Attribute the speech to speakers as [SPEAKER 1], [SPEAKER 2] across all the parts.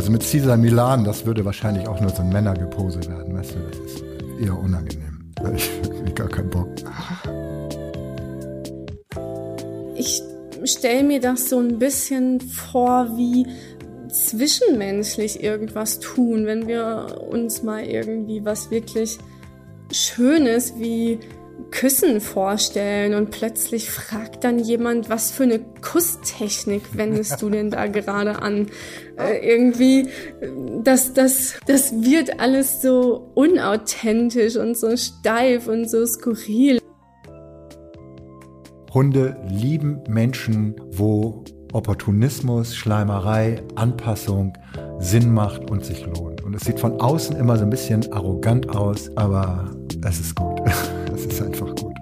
[SPEAKER 1] Also mit Caesar Milan, das würde wahrscheinlich auch nur so ein Männergepose werden, weißt du, das ist eher unangenehm. Ich habe gar keinen Bock.
[SPEAKER 2] Ich stelle mir das so ein bisschen vor, wie zwischenmenschlich irgendwas tun, wenn wir uns mal irgendwie was wirklich Schönes wie Küssen vorstellen und plötzlich fragt dann jemand, was für eine Kusstechnik wendest du denn da gerade an? Äh, irgendwie, das, das, das wird alles so unauthentisch und so steif und so skurril.
[SPEAKER 1] Hunde lieben Menschen, wo Opportunismus, Schleimerei, Anpassung Sinn macht und sich lohnt. Und es sieht von außen immer so ein bisschen arrogant aus, aber es ist gut. Einfach gut.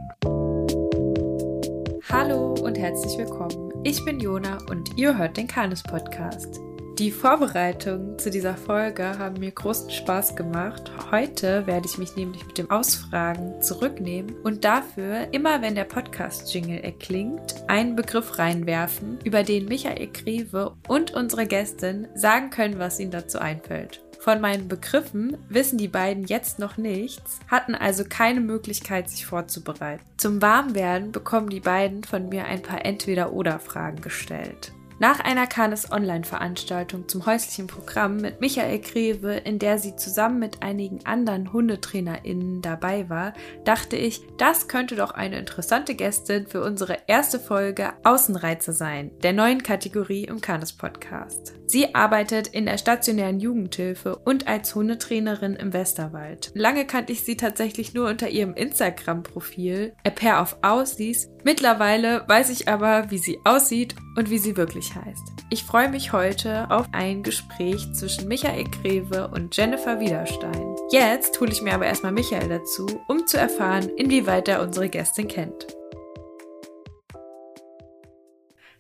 [SPEAKER 3] Hallo und herzlich willkommen. Ich bin Jona und ihr hört den Kanis Podcast. Die Vorbereitungen zu dieser Folge haben mir großen Spaß gemacht. Heute werde ich mich nämlich mit dem Ausfragen zurücknehmen und dafür, immer wenn der Podcast-Jingle erklingt, einen Begriff reinwerfen, über den Michael Greve und unsere Gästin sagen können, was ihnen dazu einfällt. Von meinen Begriffen wissen die beiden jetzt noch nichts, hatten also keine Möglichkeit, sich vorzubereiten. Zum Warmwerden bekommen die beiden von mir ein paar Entweder-Oder-Fragen gestellt. Nach einer Kanes Online-Veranstaltung zum häuslichen Programm mit Michael Greve, in der sie zusammen mit einigen anderen HundetrainerInnen dabei war, dachte ich, das könnte doch eine interessante Gästin für unsere erste Folge Außenreize sein, der neuen Kategorie im Kanes Podcast. Sie arbeitet in der stationären Jugendhilfe und als Hundetrainerin im Westerwald. Lange kannte ich sie tatsächlich nur unter ihrem Instagram-Profil, A Pair of Aussies. Mittlerweile weiß ich aber, wie sie aussieht und wie sie wirklich heißt. Ich freue mich heute auf ein Gespräch zwischen Michael Greve und Jennifer Widerstein. Jetzt hole ich mir aber erstmal Michael dazu, um zu erfahren, inwieweit er unsere Gästin kennt.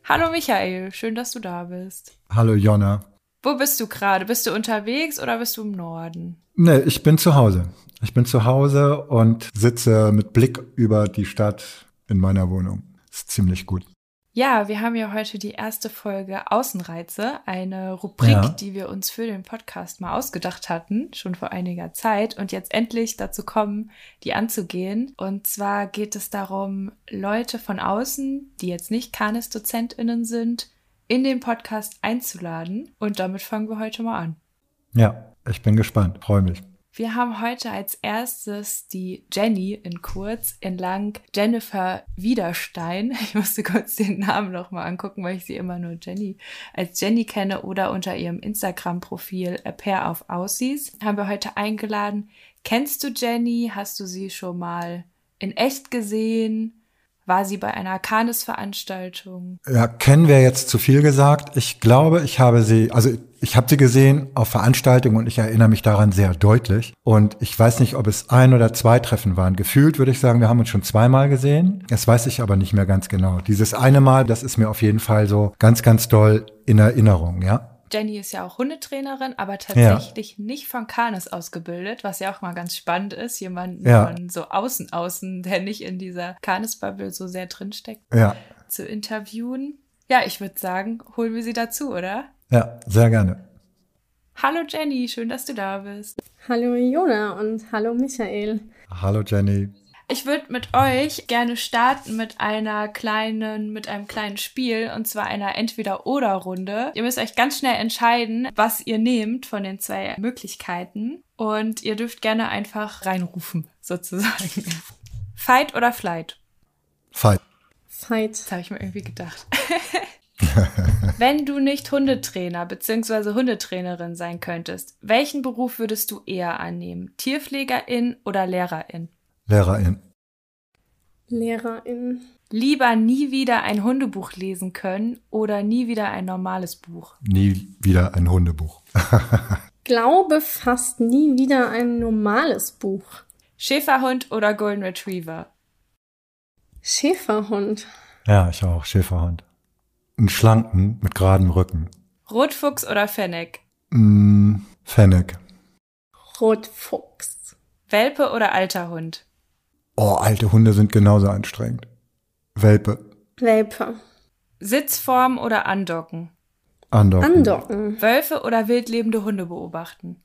[SPEAKER 3] Hallo Michael, schön, dass du da bist.
[SPEAKER 1] Hallo Jonna.
[SPEAKER 3] Wo bist du gerade? Bist du unterwegs oder bist du im Norden?
[SPEAKER 1] Nee, ich bin zu Hause. Ich bin zu Hause und sitze mit Blick über die Stadt in meiner Wohnung. Ist ziemlich gut.
[SPEAKER 3] Ja, wir haben ja heute die erste Folge Außenreize, eine Rubrik, ja. die wir uns für den Podcast mal ausgedacht hatten, schon vor einiger Zeit und jetzt endlich dazu kommen, die anzugehen. Und zwar geht es darum, Leute von außen, die jetzt nicht Kanis-DozentInnen sind, in den Podcast einzuladen. Und damit fangen wir heute mal an.
[SPEAKER 1] Ja, ich bin gespannt, freue mich.
[SPEAKER 3] Wir haben heute als erstes die Jenny in kurz entlang Jennifer Widerstein. Ich musste kurz den Namen nochmal angucken, weil ich sie immer nur Jenny als Jenny kenne oder unter ihrem Instagram-Profil A Pair of Aussies. Haben wir heute eingeladen. Kennst du Jenny? Hast du sie schon mal in echt gesehen? War sie bei einer Kanis-Veranstaltung?
[SPEAKER 1] Ja, kennen wir jetzt zu viel gesagt. Ich glaube, ich habe sie, also ich habe sie gesehen auf Veranstaltungen und ich erinnere mich daran sehr deutlich. Und ich weiß nicht, ob es ein oder zwei Treffen waren. Gefühlt würde ich sagen, wir haben uns schon zweimal gesehen. Das weiß ich aber nicht mehr ganz genau. Dieses eine Mal, das ist mir auf jeden Fall so ganz, ganz doll in Erinnerung, ja.
[SPEAKER 3] Jenny ist ja auch Hundetrainerin, aber tatsächlich ja. nicht von Canis ausgebildet, was ja auch mal ganz spannend ist, jemanden ja. von so außen außen, der nicht in dieser Canis-Bubble so sehr drinsteckt,
[SPEAKER 1] ja.
[SPEAKER 3] zu interviewen. Ja, ich würde sagen, holen wir sie dazu, oder?
[SPEAKER 1] Ja, sehr gerne.
[SPEAKER 3] Hallo Jenny, schön, dass du da bist.
[SPEAKER 2] Hallo Jona und hallo Michael.
[SPEAKER 1] Hallo Jenny.
[SPEAKER 3] Ich würde mit euch gerne starten mit einer kleinen, mit einem kleinen Spiel und zwar einer Entweder-Oder-Runde. Ihr müsst euch ganz schnell entscheiden, was ihr nehmt von den zwei Möglichkeiten und ihr dürft gerne einfach reinrufen, sozusagen. Fight oder Flight?
[SPEAKER 1] Fight.
[SPEAKER 2] Fight.
[SPEAKER 3] Das habe ich mir irgendwie gedacht. Wenn du nicht Hundetrainer bzw. Hundetrainerin sein könntest, welchen Beruf würdest du eher annehmen? Tierpflegerin oder Lehrerin?
[SPEAKER 1] Lehrerin.
[SPEAKER 2] Lehrerin.
[SPEAKER 3] Lieber nie wieder ein Hundebuch lesen können oder nie wieder ein normales Buch?
[SPEAKER 1] Nie wieder ein Hundebuch.
[SPEAKER 2] Glaube fast nie wieder ein normales Buch.
[SPEAKER 3] Schäferhund oder Golden Retriever?
[SPEAKER 2] Schäferhund.
[SPEAKER 1] Ja, ich auch. Schäferhund. Einen schlanken mit geradem Rücken.
[SPEAKER 3] Rotfuchs oder Fennec?
[SPEAKER 1] Mm, Fennec.
[SPEAKER 2] Rotfuchs.
[SPEAKER 3] Welpe oder alter Hund?
[SPEAKER 1] Oh, alte Hunde sind genauso anstrengend. Welpe.
[SPEAKER 2] Welpe.
[SPEAKER 3] Sitzform oder andocken?
[SPEAKER 1] Andocken.
[SPEAKER 2] Andocken.
[SPEAKER 3] Wölfe oder wildlebende Hunde beobachten?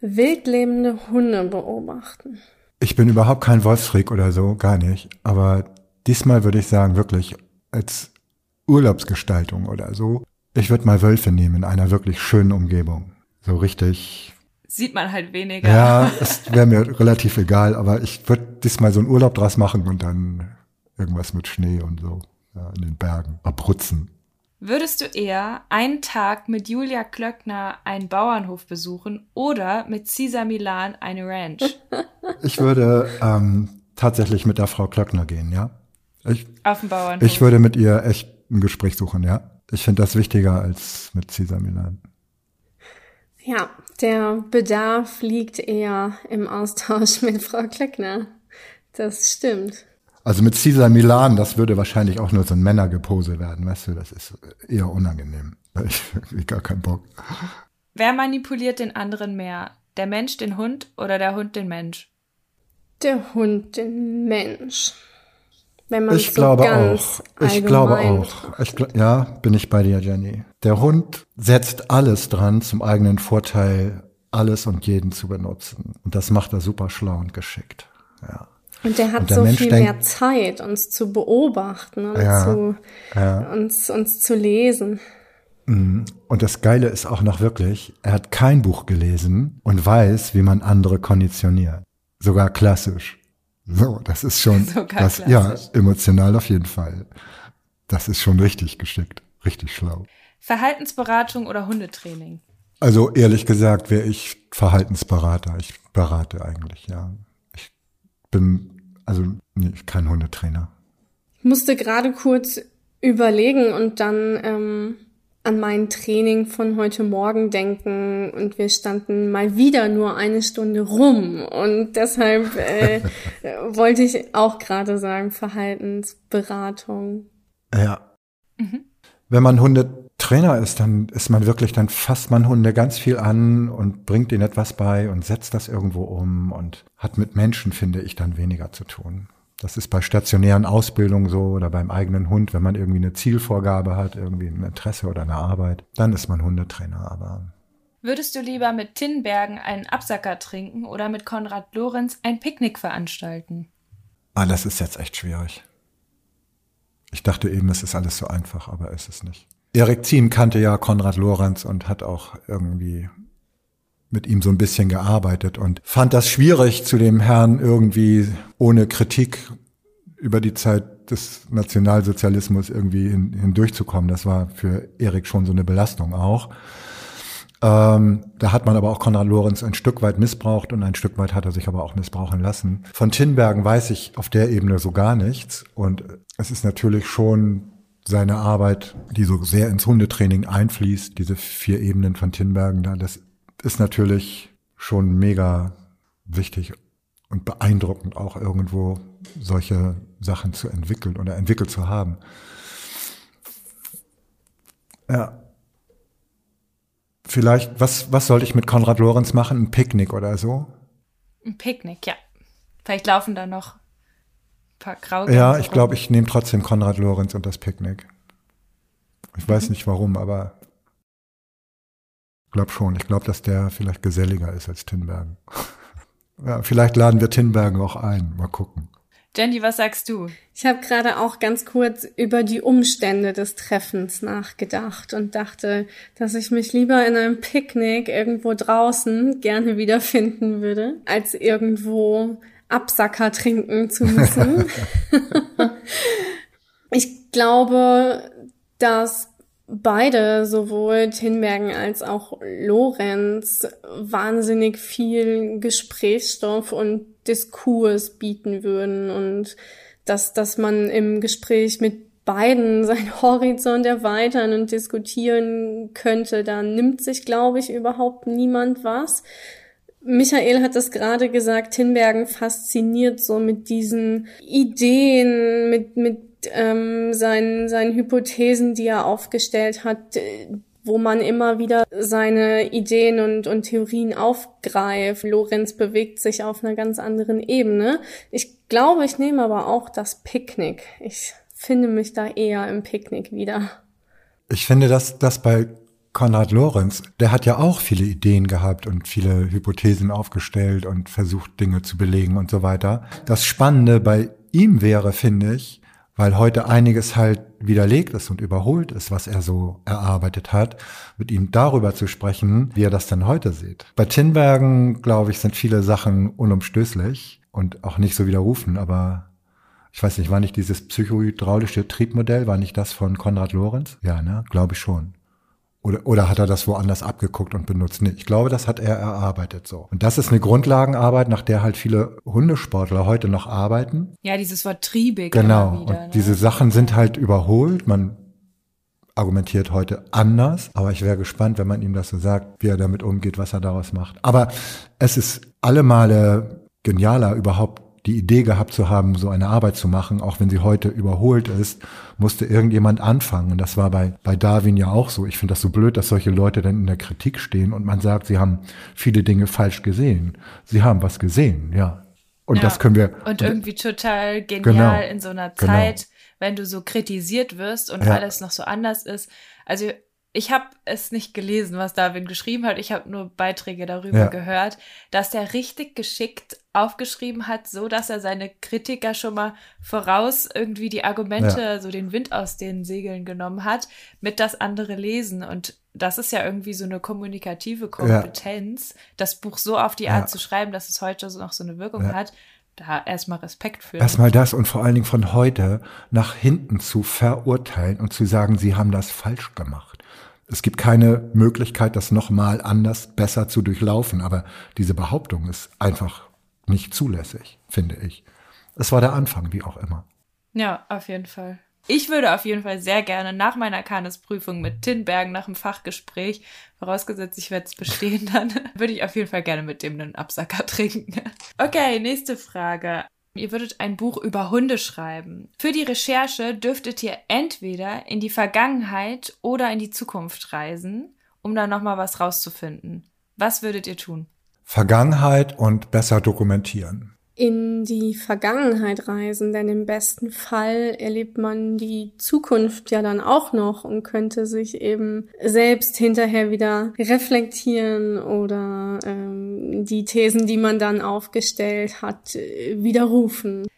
[SPEAKER 2] Wildlebende Hunde beobachten.
[SPEAKER 1] Ich bin überhaupt kein Wolfsfreak oder so, gar nicht. Aber diesmal würde ich sagen, wirklich als Urlaubsgestaltung oder so. Ich würde mal Wölfe nehmen in einer wirklich schönen Umgebung. So richtig.
[SPEAKER 3] Sieht man halt weniger.
[SPEAKER 1] Ja, es wäre mir relativ egal, aber ich würde diesmal so einen Urlaub draus machen und dann irgendwas mit Schnee und so ja, in den Bergen abrutzen.
[SPEAKER 3] Würdest du eher einen Tag mit Julia Klöckner einen Bauernhof besuchen oder mit Cesar Milan eine Ranch?
[SPEAKER 1] Ich würde ähm, tatsächlich mit der Frau Klöckner gehen, ja. Ich,
[SPEAKER 3] Auf dem Bauernhof.
[SPEAKER 1] ich würde mit ihr echt ein Gespräch suchen, ja. Ich finde das wichtiger als mit Cesar Milan.
[SPEAKER 2] Ja, der Bedarf liegt eher im Austausch mit Frau Klöckner. Das stimmt.
[SPEAKER 1] Also mit Cesar Milan, das würde wahrscheinlich auch nur so ein Männergepose werden, weißt du, das ist eher unangenehm. Ich habe gar keinen Bock.
[SPEAKER 3] Wer manipuliert den anderen mehr? Der Mensch den Hund oder der Hund den Mensch?
[SPEAKER 2] Der Hund, den Mensch. Wenn man
[SPEAKER 1] Ich
[SPEAKER 2] so
[SPEAKER 1] glaube
[SPEAKER 2] ganz
[SPEAKER 1] auch. Ich glaube auch. Ich, ja, bin ich bei dir, Jenny. Der Hund setzt alles dran, zum eigenen Vorteil alles und jeden zu benutzen. Und das macht er super schlau und geschickt. Ja.
[SPEAKER 2] Und der hat
[SPEAKER 1] Und der
[SPEAKER 2] so
[SPEAKER 1] Mensch
[SPEAKER 2] viel mehr Zeit, uns zu beobachten und
[SPEAKER 1] Ja,
[SPEAKER 2] zu,
[SPEAKER 1] ja.
[SPEAKER 2] Uns, uns zu lesen.
[SPEAKER 1] Und das Geile ist auch noch wirklich, er hat kein Buch gelesen und weiß, wie man andere konditioniert. Sogar klassisch. So, das ist schon,
[SPEAKER 3] Sogar
[SPEAKER 1] das, ja, emotional auf jeden Fall. Das ist schon richtig geschickt, richtig schlau.
[SPEAKER 3] Verhaltensberatung oder Hundetraining?
[SPEAKER 1] Also ehrlich gesagt wäre ich Verhaltensberater. Ich berate eigentlich, ja. Ich bin, also nee, kein Hundetrainer.
[SPEAKER 2] Ich musste gerade kurz überlegen und dann ähm, an mein Training von heute Morgen denken und wir standen mal wieder nur eine Stunde rum und deshalb äh, wollte ich auch gerade sagen Verhaltensberatung.
[SPEAKER 1] Ja. Wenn man Hundetrainer ist, dann ist man wirklich, dann fasst man Hunde ganz viel an und bringt ihnen etwas bei und setzt das irgendwo um und hat mit Menschen, finde ich, dann weniger zu tun. Das ist bei stationären Ausbildungen so oder beim eigenen Hund, wenn man irgendwie eine Zielvorgabe hat, irgendwie ein Interesse oder eine Arbeit, dann ist man Hundetrainer, aber
[SPEAKER 3] Würdest du lieber mit Tinbergen einen Absacker trinken oder mit Konrad Lorenz ein Picknick veranstalten?
[SPEAKER 1] Ah, das ist jetzt echt schwierig. Ich dachte eben, es ist alles so einfach, aber es ist nicht. Erik Zien kannte ja Konrad Lorenz und hat auch irgendwie mit ihm so ein bisschen gearbeitet und fand das schwierig, zu dem Herrn irgendwie ohne Kritik über die Zeit des Nationalsozialismus irgendwie hin, hindurchzukommen. Das war für Erik schon so eine Belastung auch. Ähm, da hat man aber auch Konrad Lorenz ein Stück weit missbraucht und ein Stück weit hat er sich aber auch missbrauchen lassen. Von Tinbergen weiß ich auf der Ebene so gar nichts und es ist natürlich schon seine Arbeit, die so sehr ins Hundetraining einfließt, diese vier Ebenen von Tinbergen da, das ist natürlich schon mega wichtig und beeindruckend auch irgendwo solche Sachen zu entwickeln oder entwickelt zu haben. Ja. Vielleicht, was, was sollte ich mit Konrad Lorenz machen? Ein Picknick oder so?
[SPEAKER 3] Ein Picknick, ja. Vielleicht laufen da noch ein paar Graugänse
[SPEAKER 1] Ja, ich glaube, ich nehme trotzdem Konrad Lorenz und das Picknick. Ich weiß nicht warum, aber ich glaube schon. Ich glaube, dass der vielleicht geselliger ist als Tinbergen. ja, vielleicht laden wir Tinbergen auch ein. Mal gucken.
[SPEAKER 3] Jenny, was sagst du?
[SPEAKER 2] Ich habe gerade auch ganz kurz über die Umstände des Treffens nachgedacht und dachte, dass ich mich lieber in einem Picknick irgendwo draußen gerne wiederfinden würde, als irgendwo Absacker trinken zu müssen. ich glaube, dass beide, sowohl Tinbergen als auch Lorenz, wahnsinnig viel Gesprächsstoff und Diskurs bieten würden und dass, dass man im Gespräch mit beiden seinen Horizont erweitern und diskutieren könnte, da nimmt sich, glaube ich, überhaupt niemand was. Michael hat es gerade gesagt, Tinbergen fasziniert so mit diesen Ideen, mit, mit ähm, seinen, seinen Hypothesen, die er aufgestellt hat, äh, wo man immer wieder seine Ideen und, und Theorien aufgreift. Lorenz bewegt sich auf einer ganz anderen Ebene. Ich glaube, ich nehme aber auch das Picknick. Ich finde mich da eher im Picknick wieder.
[SPEAKER 1] Ich finde, dass das bei Konrad Lorenz, der hat ja auch viele Ideen gehabt und viele Hypothesen aufgestellt und versucht, Dinge zu belegen und so weiter. Das Spannende bei ihm wäre, finde ich, weil heute einiges halt widerlegt ist und überholt ist, was er so erarbeitet hat, mit ihm darüber zu sprechen, wie er das denn heute sieht. Bei Tinbergen, glaube ich, sind viele Sachen unumstößlich und auch nicht so widerrufen, aber ich weiß nicht, war nicht dieses psychohydraulische Triebmodell, war nicht das von Konrad Lorenz? Ja, ne, glaube ich schon. Oder, oder hat er das woanders abgeguckt und benutzt? Nee, ich glaube, das hat er erarbeitet so. Und das ist eine Grundlagenarbeit, nach der halt viele Hundesportler heute noch arbeiten.
[SPEAKER 3] Ja, dieses Wort triebig.
[SPEAKER 1] Genau. Wieder, und ne? diese Sachen sind halt überholt. Man argumentiert heute anders. Aber ich wäre gespannt, wenn man ihm das so sagt, wie er damit umgeht, was er daraus macht. Aber es ist alle Male genialer, überhaupt die Idee gehabt zu haben, so eine Arbeit zu machen, auch wenn sie heute überholt ist, musste irgendjemand anfangen. Und das war bei, bei Darwin ja auch so. Ich finde das so blöd, dass solche Leute dann in der Kritik stehen und man sagt, sie haben viele Dinge falsch gesehen. Sie haben was gesehen, ja. Und ja, das können wir.
[SPEAKER 3] Und irgendwie total genial genau, in so einer genau. Zeit, genau. wenn du so kritisiert wirst und ja. alles noch so anders ist. Also ich habe es nicht gelesen, was Darwin geschrieben hat. Ich habe nur Beiträge darüber ja. gehört, dass er richtig geschickt aufgeschrieben hat, so dass er seine Kritiker schon mal voraus irgendwie die Argumente, ja. so den Wind aus den Segeln genommen hat, mit das andere lesen. Und das ist ja irgendwie so eine kommunikative Kompetenz, ja. das Buch so auf die Art zu schreiben, dass es heute noch so eine Wirkung hat da erstmal Respekt für.
[SPEAKER 1] Erstmal das und vor allen Dingen von heute nach hinten zu verurteilen und zu sagen, sie haben das falsch gemacht. Es gibt keine Möglichkeit, das nochmal anders, besser zu durchlaufen. Aber diese Behauptung ist einfach nicht zulässig, finde ich. Es war der Anfang, wie auch immer.
[SPEAKER 3] Ja, auf jeden Fall. Ich würde auf jeden Fall sehr gerne nach meiner Kanisprüfung mit Tinbergen nach dem Fachgespräch, vorausgesetzt ich werde es bestehen, dann würde ich auf jeden Fall gerne mit dem einen Absacker trinken. Okay, nächste Frage. Ihr würdet ein Buch über Hunde schreiben. Für die Recherche dürftet ihr entweder in die Vergangenheit oder in die Zukunft reisen, um da nochmal was rauszufinden. Was würdet ihr tun?
[SPEAKER 1] Vergangenheit und besser dokumentieren
[SPEAKER 2] in die Vergangenheit reisen, denn im besten Fall erlebt man die Zukunft ja dann auch noch und könnte sich eben selbst hinterher wieder reflektieren oder ähm, die Thesen, die man dann aufgestellt hat, widerrufen.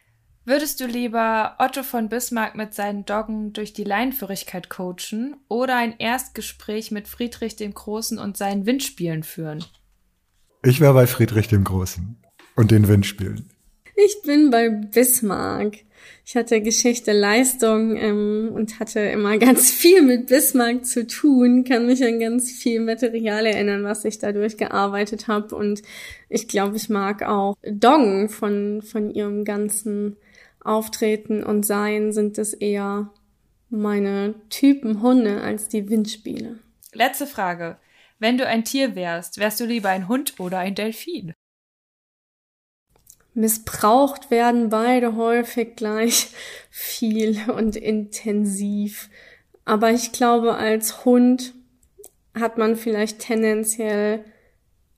[SPEAKER 3] Würdest du lieber Otto von Bismarck mit seinen Doggen durch die Leinführigkeit coachen oder ein Erstgespräch mit Friedrich dem Großen und seinen Windspielen führen?
[SPEAKER 1] Ich wäre bei Friedrich dem Großen und den Windspielen.
[SPEAKER 2] Ich bin bei Bismarck. Ich hatte Geschichte, Leistung ähm, und hatte immer ganz viel mit Bismarck zu tun, kann mich an ganz viel Material erinnern, was ich dadurch gearbeitet habe. Und ich glaube, ich mag auch Dong von, von ihrem ganzen Auftreten und Sein sind es eher meine Typen Hunde als die Windspiele.
[SPEAKER 3] Letzte Frage. Wenn du ein Tier wärst, wärst du lieber ein Hund oder ein Delfin?
[SPEAKER 2] missbraucht werden beide häufig gleich viel und intensiv. Aber ich glaube, als Hund hat man vielleicht tendenziell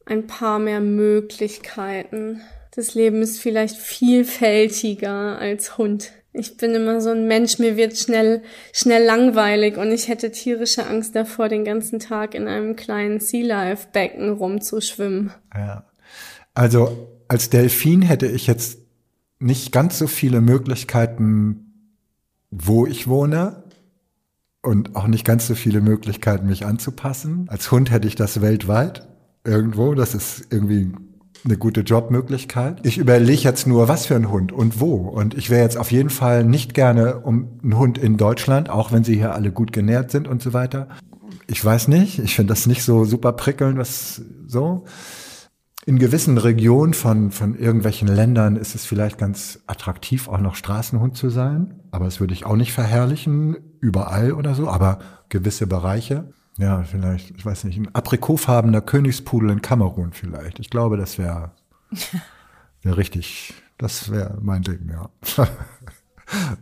[SPEAKER 2] ein paar mehr Möglichkeiten. Das Leben ist vielleicht vielfältiger als Hund. Ich bin immer so ein Mensch, mir wird schnell, schnell langweilig und ich hätte tierische Angst davor, den ganzen Tag in einem kleinen Sea Life Becken rumzuschwimmen.
[SPEAKER 1] Ja. Also als Delfin hätte ich jetzt nicht ganz so viele Möglichkeiten, wo ich wohne und auch nicht ganz so viele Möglichkeiten, mich anzupassen. Als Hund hätte ich das weltweit irgendwo. Das ist irgendwie eine gute Jobmöglichkeit. Ich überlege jetzt nur, was für ein Hund und wo. Und ich wäre jetzt auf jeden Fall nicht gerne um einen Hund in Deutschland, auch wenn sie hier alle gut genährt sind und so weiter. Ich weiß nicht. Ich finde das nicht so super prickelnd, was so in gewissen Regionen von, von irgendwelchen Ländern ist es vielleicht ganz attraktiv, auch noch Straßenhund zu sein. Aber das würde ich auch nicht verherrlichen, überall oder so, aber gewisse Bereiche. Ja, vielleicht, ich weiß nicht, ein aprikotfarbener Königspudel in Kamerun vielleicht. Ich glaube, das wäre wär richtig, das wäre mein Ding, ja.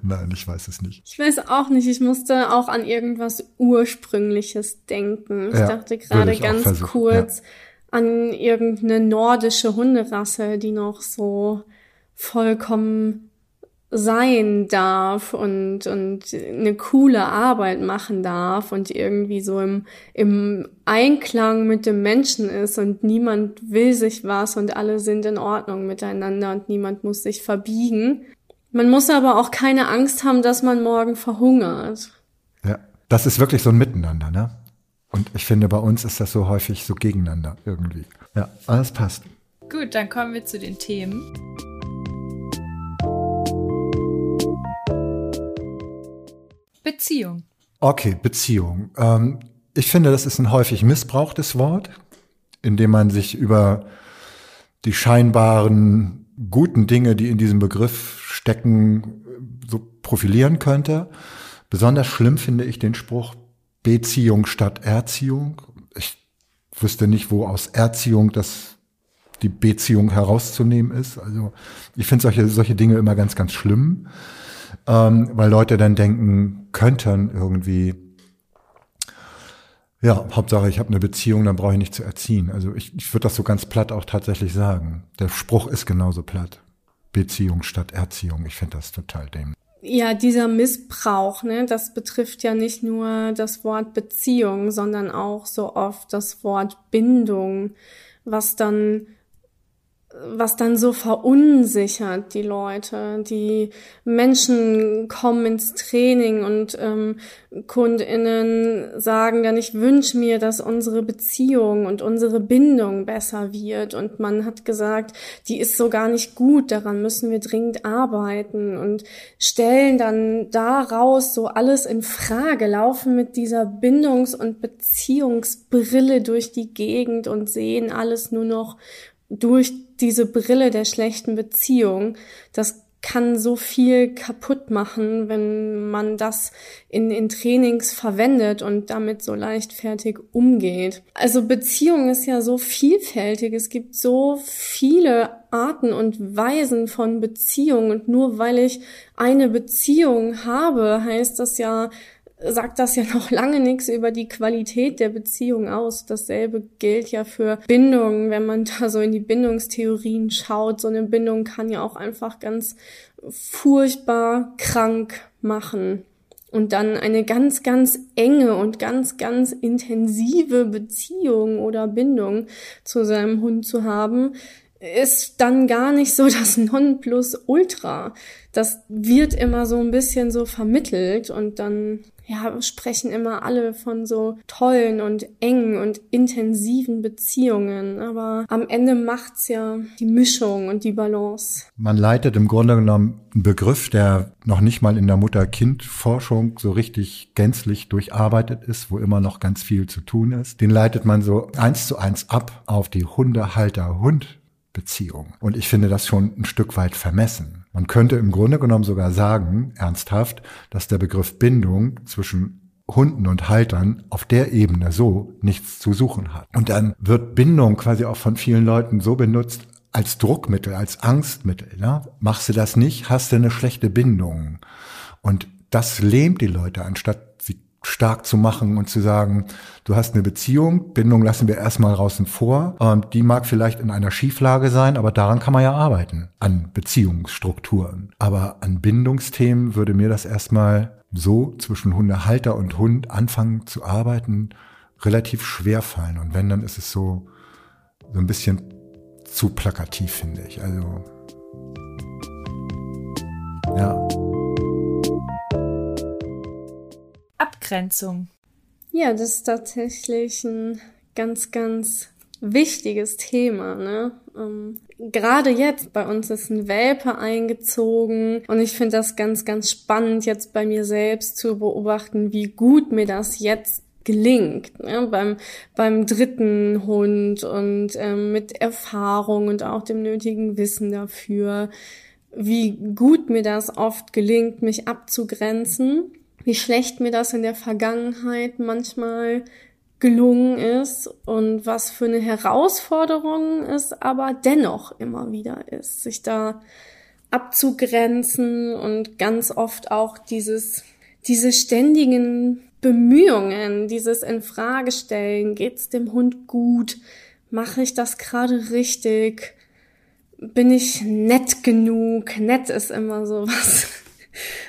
[SPEAKER 1] Nein, ich weiß es nicht.
[SPEAKER 2] Ich weiß auch nicht. Ich musste auch an irgendwas Ursprüngliches denken. Ich ja, dachte gerade ganz kurz. Ja an irgendeine nordische Hunderasse, die noch so vollkommen sein darf und, und eine coole Arbeit machen darf und irgendwie so im, im Einklang mit dem Menschen ist und niemand will sich was und alle sind in Ordnung miteinander und niemand muss sich verbiegen. Man muss aber auch keine Angst haben, dass man morgen verhungert.
[SPEAKER 1] Ja, das ist wirklich so ein Miteinander, ne? Und ich finde, bei uns ist das so häufig so gegeneinander irgendwie. Ja, alles passt.
[SPEAKER 3] Gut, dann kommen wir zu den Themen. Beziehung.
[SPEAKER 1] Okay, Beziehung. Ähm, ich finde, das ist ein häufig missbrauchtes Wort, indem man sich über die scheinbaren guten Dinge, die in diesem Begriff stecken, so profilieren könnte. Besonders schlimm finde ich den Spruch Beziehung statt Erziehung. Ich wüsste nicht, wo aus Erziehung das die Beziehung herauszunehmen ist. Also ich finde solche, solche Dinge immer ganz, ganz schlimm ähm, weil Leute dann denken könnten irgendwie, ja, Hauptsache ich habe eine Beziehung, dann brauche ich nicht zu erziehen. Also ich, ich würde das so ganz platt auch tatsächlich sagen. Der Spruch ist genauso platt. Beziehung statt Erziehung. Ich finde das total dämlich.
[SPEAKER 2] Ja, dieser Missbrauch, ne, das betrifft ja nicht nur das Wort Beziehung, sondern auch so oft das Wort Bindung, was dann was dann so verunsichert die Leute. Die Menschen kommen ins Training und ähm, KundInnen sagen dann, ich wünsche mir, dass unsere Beziehung und unsere Bindung besser wird. Und man hat gesagt, die ist so gar nicht gut, daran müssen wir dringend arbeiten und stellen dann daraus so alles in Frage, laufen mit dieser Bindungs- und Beziehungsbrille durch die Gegend und sehen alles nur noch durch diese Brille der schlechten Beziehung, das kann so viel kaputt machen, wenn man das in, in Trainings verwendet und damit so leichtfertig umgeht. Also Beziehung ist ja so vielfältig. Es gibt so viele Arten und Weisen von Beziehung und nur weil ich eine Beziehung habe, heißt das ja sagt das ja noch lange nichts über die Qualität der Beziehung aus. Dasselbe gilt ja für Bindungen, wenn man da so in die Bindungstheorien schaut. So eine Bindung kann ja auch einfach ganz furchtbar krank machen. Und dann eine ganz, ganz enge und ganz, ganz intensive Beziehung oder Bindung zu seinem Hund zu haben, ist dann gar nicht so das Nonplusultra. Das wird immer so ein bisschen so vermittelt und dann ja, sprechen immer alle von so tollen und engen und intensiven Beziehungen. Aber am Ende macht's ja die Mischung und die Balance.
[SPEAKER 1] Man leitet im Grunde genommen einen Begriff, der noch nicht mal in der Mutter-Kind-Forschung so richtig gänzlich durcharbeitet ist, wo immer noch ganz viel zu tun ist. Den leitet man so eins zu eins ab auf die Hundehalter-Hund Beziehung. Und ich finde das schon ein Stück weit vermessen. Man könnte im Grunde genommen sogar sagen, ernsthaft, dass der Begriff Bindung zwischen Hunden und Haltern auf der Ebene so nichts zu suchen hat. Und dann wird Bindung quasi auch von vielen Leuten so benutzt als Druckmittel, als Angstmittel. Ne? Machst du das nicht, hast du eine schlechte Bindung. Und das lähmt die Leute, anstatt stark zu machen und zu sagen, du hast eine Beziehung, Bindung lassen wir erstmal draußen vor. Ähm, die mag vielleicht in einer Schieflage sein, aber daran kann man ja arbeiten, an Beziehungsstrukturen. Aber an Bindungsthemen würde mir das erstmal so zwischen Hundehalter und Hund anfangen zu arbeiten, relativ schwer fallen. Und wenn, dann ist es so, so ein bisschen zu plakativ, finde ich. Also, ja.
[SPEAKER 3] Abgrenzung.
[SPEAKER 2] Ja, das ist tatsächlich ein ganz, ganz wichtiges Thema. Ne? Ähm, Gerade jetzt bei uns ist ein Welpe eingezogen und ich finde das ganz, ganz spannend jetzt bei mir selbst zu beobachten, wie gut mir das jetzt gelingt ne? beim beim dritten Hund und ähm, mit Erfahrung und auch dem nötigen Wissen dafür, wie gut mir das oft gelingt, mich abzugrenzen wie schlecht mir das in der Vergangenheit manchmal gelungen ist und was für eine Herausforderung es aber dennoch immer wieder ist, sich da abzugrenzen und ganz oft auch dieses, diese ständigen Bemühungen, dieses Infragestellen, geht's dem Hund gut? Mache ich das gerade richtig? bin ich nett genug? Nett ist immer so was,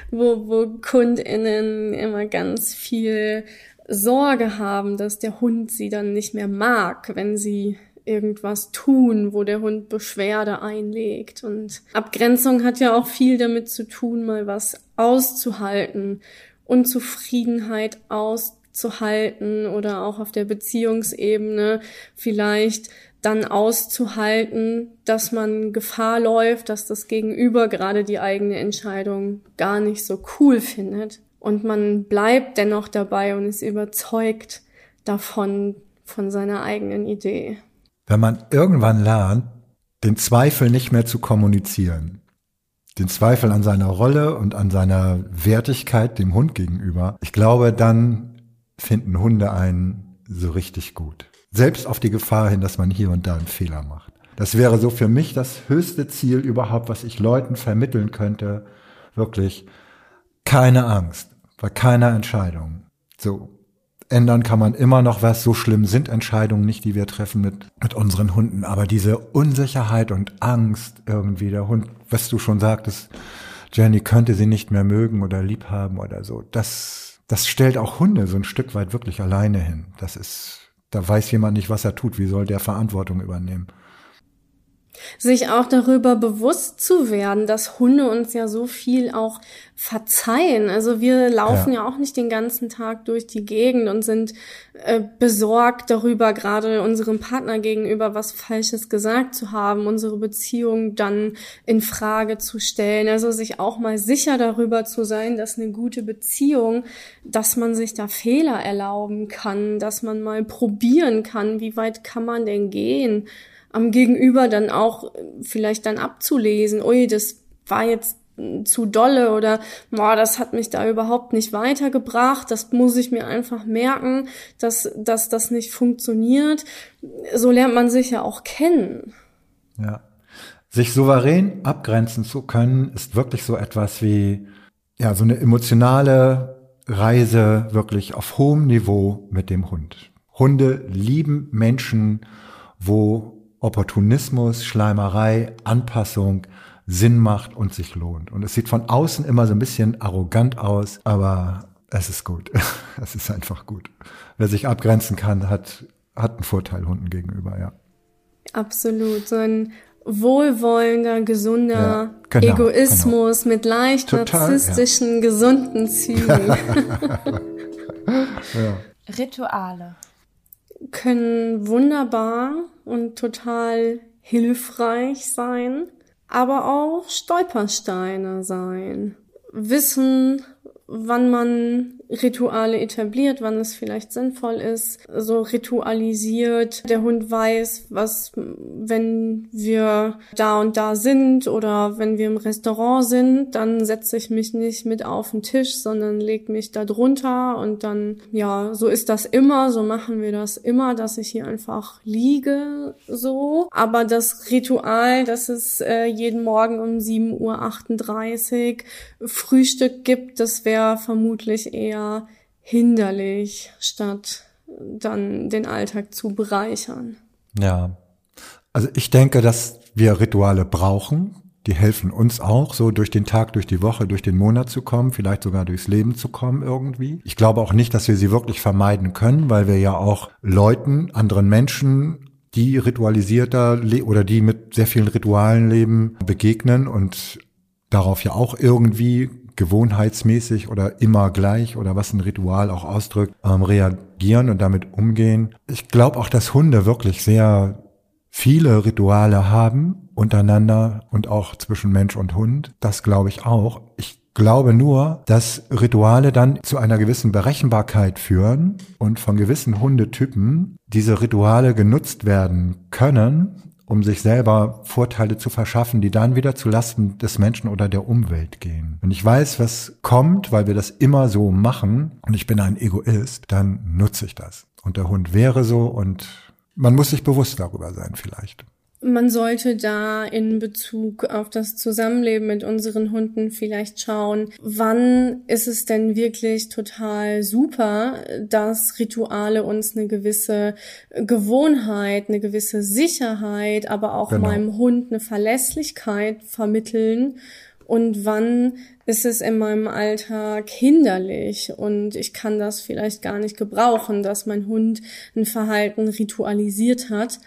[SPEAKER 2] wo, wo KundInnen immer ganz viel Sorge haben, dass der Hund sie dann nicht mehr mag, wenn sie irgendwas tun, wo der Hund Beschwerde einlegt. Und Abgrenzung hat ja auch viel damit zu tun, mal was auszuhalten, Unzufriedenheit auszuhalten oder auch auf der Beziehungsebene vielleicht dann auszuhalten, dass man Gefahr läuft, dass das Gegenüber gerade die eigene Entscheidung gar nicht so cool findet. Und man bleibt dennoch dabei und ist überzeugt davon, von seiner eigenen Idee.
[SPEAKER 1] Wenn man irgendwann lernt, den Zweifel nicht mehr zu kommunizieren, den Zweifel an seiner Rolle und an seiner Wertigkeit dem Hund gegenüber, ich glaube, dann finden Hunde einen so richtig gut. Selbst auf die Gefahr hin, dass man hier und da einen Fehler macht. Das wäre so für mich das höchste Ziel überhaupt, was ich Leuten vermitteln könnte. Wirklich keine Angst bei keiner Entscheidung. So. Ändern kann man immer noch was. So schlimm sind Entscheidungen nicht, die wir treffen mit, mit unseren Hunden. Aber diese Unsicherheit und Angst irgendwie, der Hund, was du schon sagtest, Jenny könnte sie nicht mehr mögen oder lieb haben oder so. Das, das stellt auch Hunde so ein Stück weit wirklich alleine hin. Das ist, da weiß jemand nicht, was er tut. Wie soll der Verantwortung übernehmen?
[SPEAKER 2] Sich auch darüber bewusst zu werden, dass Hunde uns ja so viel auch verzeihen. Also wir laufen ja, ja auch nicht den ganzen Tag durch die Gegend und sind äh, besorgt darüber, gerade unserem Partner gegenüber was Falsches gesagt zu haben, unsere Beziehung dann in Frage zu stellen. Also sich auch mal sicher darüber zu sein, dass eine gute Beziehung, dass man sich da Fehler erlauben kann, dass man mal probieren kann, wie weit kann man denn gehen am Gegenüber dann auch vielleicht dann abzulesen, ui, das war jetzt zu dolle oder boah, das hat mich da überhaupt nicht weitergebracht, das muss ich mir einfach merken, dass, dass das nicht funktioniert. So lernt man sich ja auch kennen.
[SPEAKER 1] Ja. Sich souverän abgrenzen zu können, ist wirklich so etwas wie, ja, so eine emotionale Reise wirklich auf hohem Niveau mit dem Hund. Hunde lieben Menschen, wo Opportunismus, Schleimerei, Anpassung Sinn macht und sich lohnt. Und es sieht von außen immer so ein bisschen arrogant aus, aber es ist gut. es ist einfach gut. Wer sich abgrenzen kann, hat, hat einen Vorteil Hunden gegenüber, ja.
[SPEAKER 2] Absolut. So ein wohlwollender, gesunder ja, genau, Egoismus genau. mit leicht Total, narzisstischen, ja. gesunden Zügen.
[SPEAKER 3] ja. Rituale
[SPEAKER 2] können wunderbar und total hilfreich sein, aber auch Stolpersteine sein. Wissen, wann man Rituale etabliert, wann es vielleicht sinnvoll ist, so ritualisiert. Der Hund weiß, was, wenn wir da und da sind oder wenn wir im Restaurant sind, dann setze ich mich nicht mit auf den Tisch, sondern leg mich da drunter und dann, ja, so ist das immer, so machen wir das immer, dass ich hier einfach liege, so. Aber das Ritual, dass es äh, jeden Morgen um 7.38 Uhr Frühstück gibt, das wäre vermutlich eher eher hinderlich, statt dann den Alltag zu bereichern.
[SPEAKER 1] Ja. Also ich denke, dass wir Rituale brauchen. Die helfen uns auch, so durch den Tag, durch die Woche, durch den Monat zu kommen, vielleicht sogar durchs Leben zu kommen irgendwie. Ich glaube auch nicht, dass wir sie wirklich vermeiden können, weil wir ja auch Leuten, anderen Menschen, die ritualisierter oder die mit sehr vielen Ritualen leben, begegnen und darauf ja auch irgendwie gewohnheitsmäßig oder immer gleich oder was ein Ritual auch ausdrückt, ähm, reagieren und damit umgehen. Ich glaube auch, dass Hunde wirklich sehr viele Rituale haben untereinander und auch zwischen Mensch und Hund. Das glaube ich auch. Ich glaube nur, dass Rituale dann zu einer gewissen Berechenbarkeit führen und von gewissen Hundetypen diese Rituale genutzt werden können, um sich selber Vorteile zu verschaffen, die dann wieder zu Lasten des Menschen oder der Umwelt gehen. Wenn ich weiß, was kommt, weil wir das immer so machen und ich bin ein Egoist, dann nutze ich das. Und der Hund wäre so und man muss sich bewusst darüber sein vielleicht.
[SPEAKER 2] Man sollte da in Bezug auf das Zusammenleben mit unseren Hunden vielleicht schauen, wann ist es denn wirklich total super, dass Rituale uns eine gewisse Gewohnheit, eine gewisse Sicherheit, aber auch genau. meinem Hund eine Verlässlichkeit vermitteln? Und wann ist es in meinem Alltag hinderlich? Und ich kann das vielleicht gar nicht gebrauchen, dass mein Hund ein Verhalten ritualisiert hat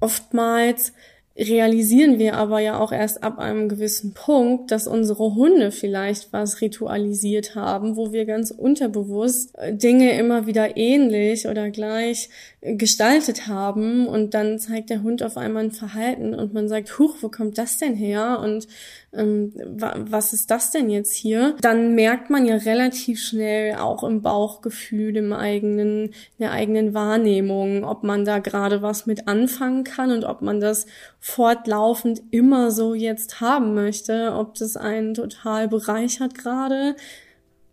[SPEAKER 2] Oftmals realisieren wir aber ja auch erst ab einem gewissen Punkt, dass unsere Hunde vielleicht was ritualisiert haben, wo wir ganz unterbewusst äh, Dinge immer wieder ähnlich oder gleich äh, gestaltet haben. Und dann zeigt der Hund auf einmal ein Verhalten und man sagt, huch, wo kommt das denn her? Und ähm, was ist das denn jetzt hier? Dann merkt man ja relativ schnell auch im Bauchgefühl, im eigenen, in der eigenen Wahrnehmung, ob man da gerade was mit anfangen kann und ob man das fortlaufend immer so jetzt haben möchte, ob das einen total bereichert gerade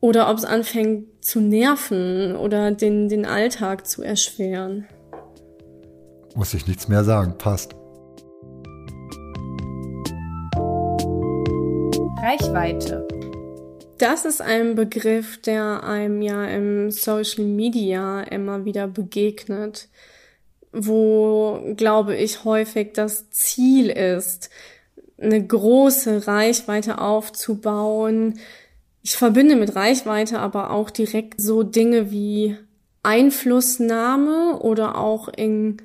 [SPEAKER 2] oder ob es anfängt zu nerven oder den, den Alltag zu erschweren.
[SPEAKER 1] Muss ich nichts mehr sagen, passt.
[SPEAKER 3] Reichweite.
[SPEAKER 2] Das ist ein Begriff, der einem ja im Social Media immer wieder begegnet, wo, glaube ich, häufig das Ziel ist, eine große Reichweite aufzubauen. Ich verbinde mit Reichweite aber auch direkt so Dinge wie Einflussnahme oder auch in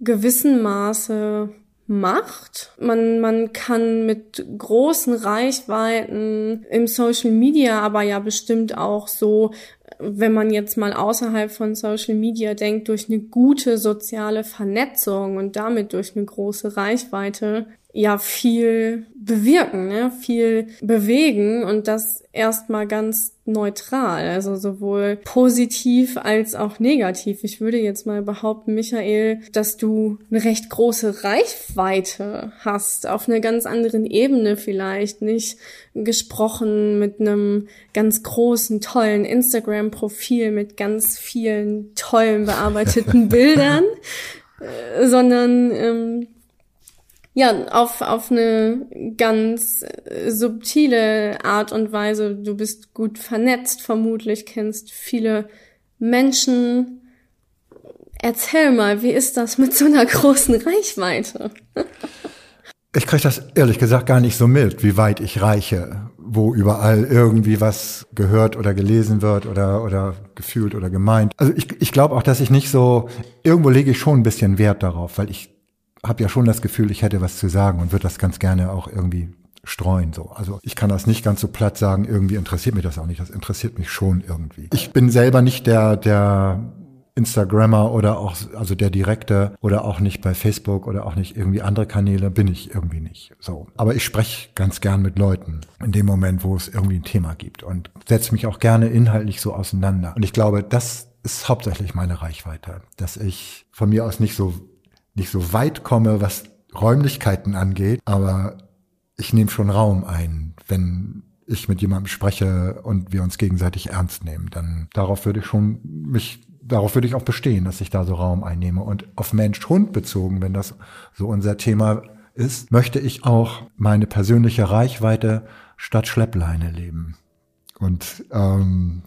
[SPEAKER 2] gewissem Maße macht. Man, man kann mit großen Reichweiten im Social Media, aber ja bestimmt auch so, wenn man jetzt mal außerhalb von Social Media denkt, durch eine gute soziale Vernetzung und damit durch eine große Reichweite ja viel bewirken, ne? viel bewegen und das erstmal ganz neutral, also sowohl positiv als auch negativ. Ich würde jetzt mal behaupten, Michael, dass du eine recht große Reichweite hast, auf einer ganz anderen Ebene vielleicht, nicht gesprochen mit einem ganz großen, tollen Instagram-Profil mit ganz vielen tollen bearbeiteten Bildern, äh, sondern ähm, ja, auf, auf eine ganz äh, subtile Art und Weise. Du bist gut vernetzt, vermutlich kennst viele Menschen. Erzähl mal, wie ist das mit so einer großen Reichweite?
[SPEAKER 1] ich kriege das ehrlich gesagt gar nicht so mit, wie weit ich reiche, wo überall irgendwie was gehört oder gelesen wird oder, oder gefühlt oder gemeint. Also ich, ich glaube auch, dass ich nicht so, irgendwo lege ich schon ein bisschen Wert darauf, weil ich habe ja schon das Gefühl, ich hätte was zu sagen und würde das ganz gerne auch irgendwie streuen. So. Also ich kann das nicht ganz so platt sagen, irgendwie interessiert mich das auch nicht. Das interessiert mich schon irgendwie. Ich bin selber nicht der, der Instagrammer oder auch, also der direkte oder auch nicht bei Facebook oder auch nicht irgendwie andere Kanäle, bin ich irgendwie nicht. So. Aber ich spreche ganz gern mit Leuten in dem Moment, wo es irgendwie ein Thema gibt und setze mich auch gerne inhaltlich so auseinander. Und ich glaube, das ist hauptsächlich meine Reichweite, dass ich von mir aus nicht so nicht so weit komme, was Räumlichkeiten angeht, aber ich nehme schon Raum ein, wenn ich mit jemandem spreche und wir uns gegenseitig ernst nehmen, dann darauf würde ich schon mich, darauf würde ich auch bestehen, dass ich da so Raum einnehme. Und auf Mensch-Hund bezogen, wenn das so unser Thema ist, möchte ich auch meine persönliche Reichweite statt Schleppleine leben. Und ähm,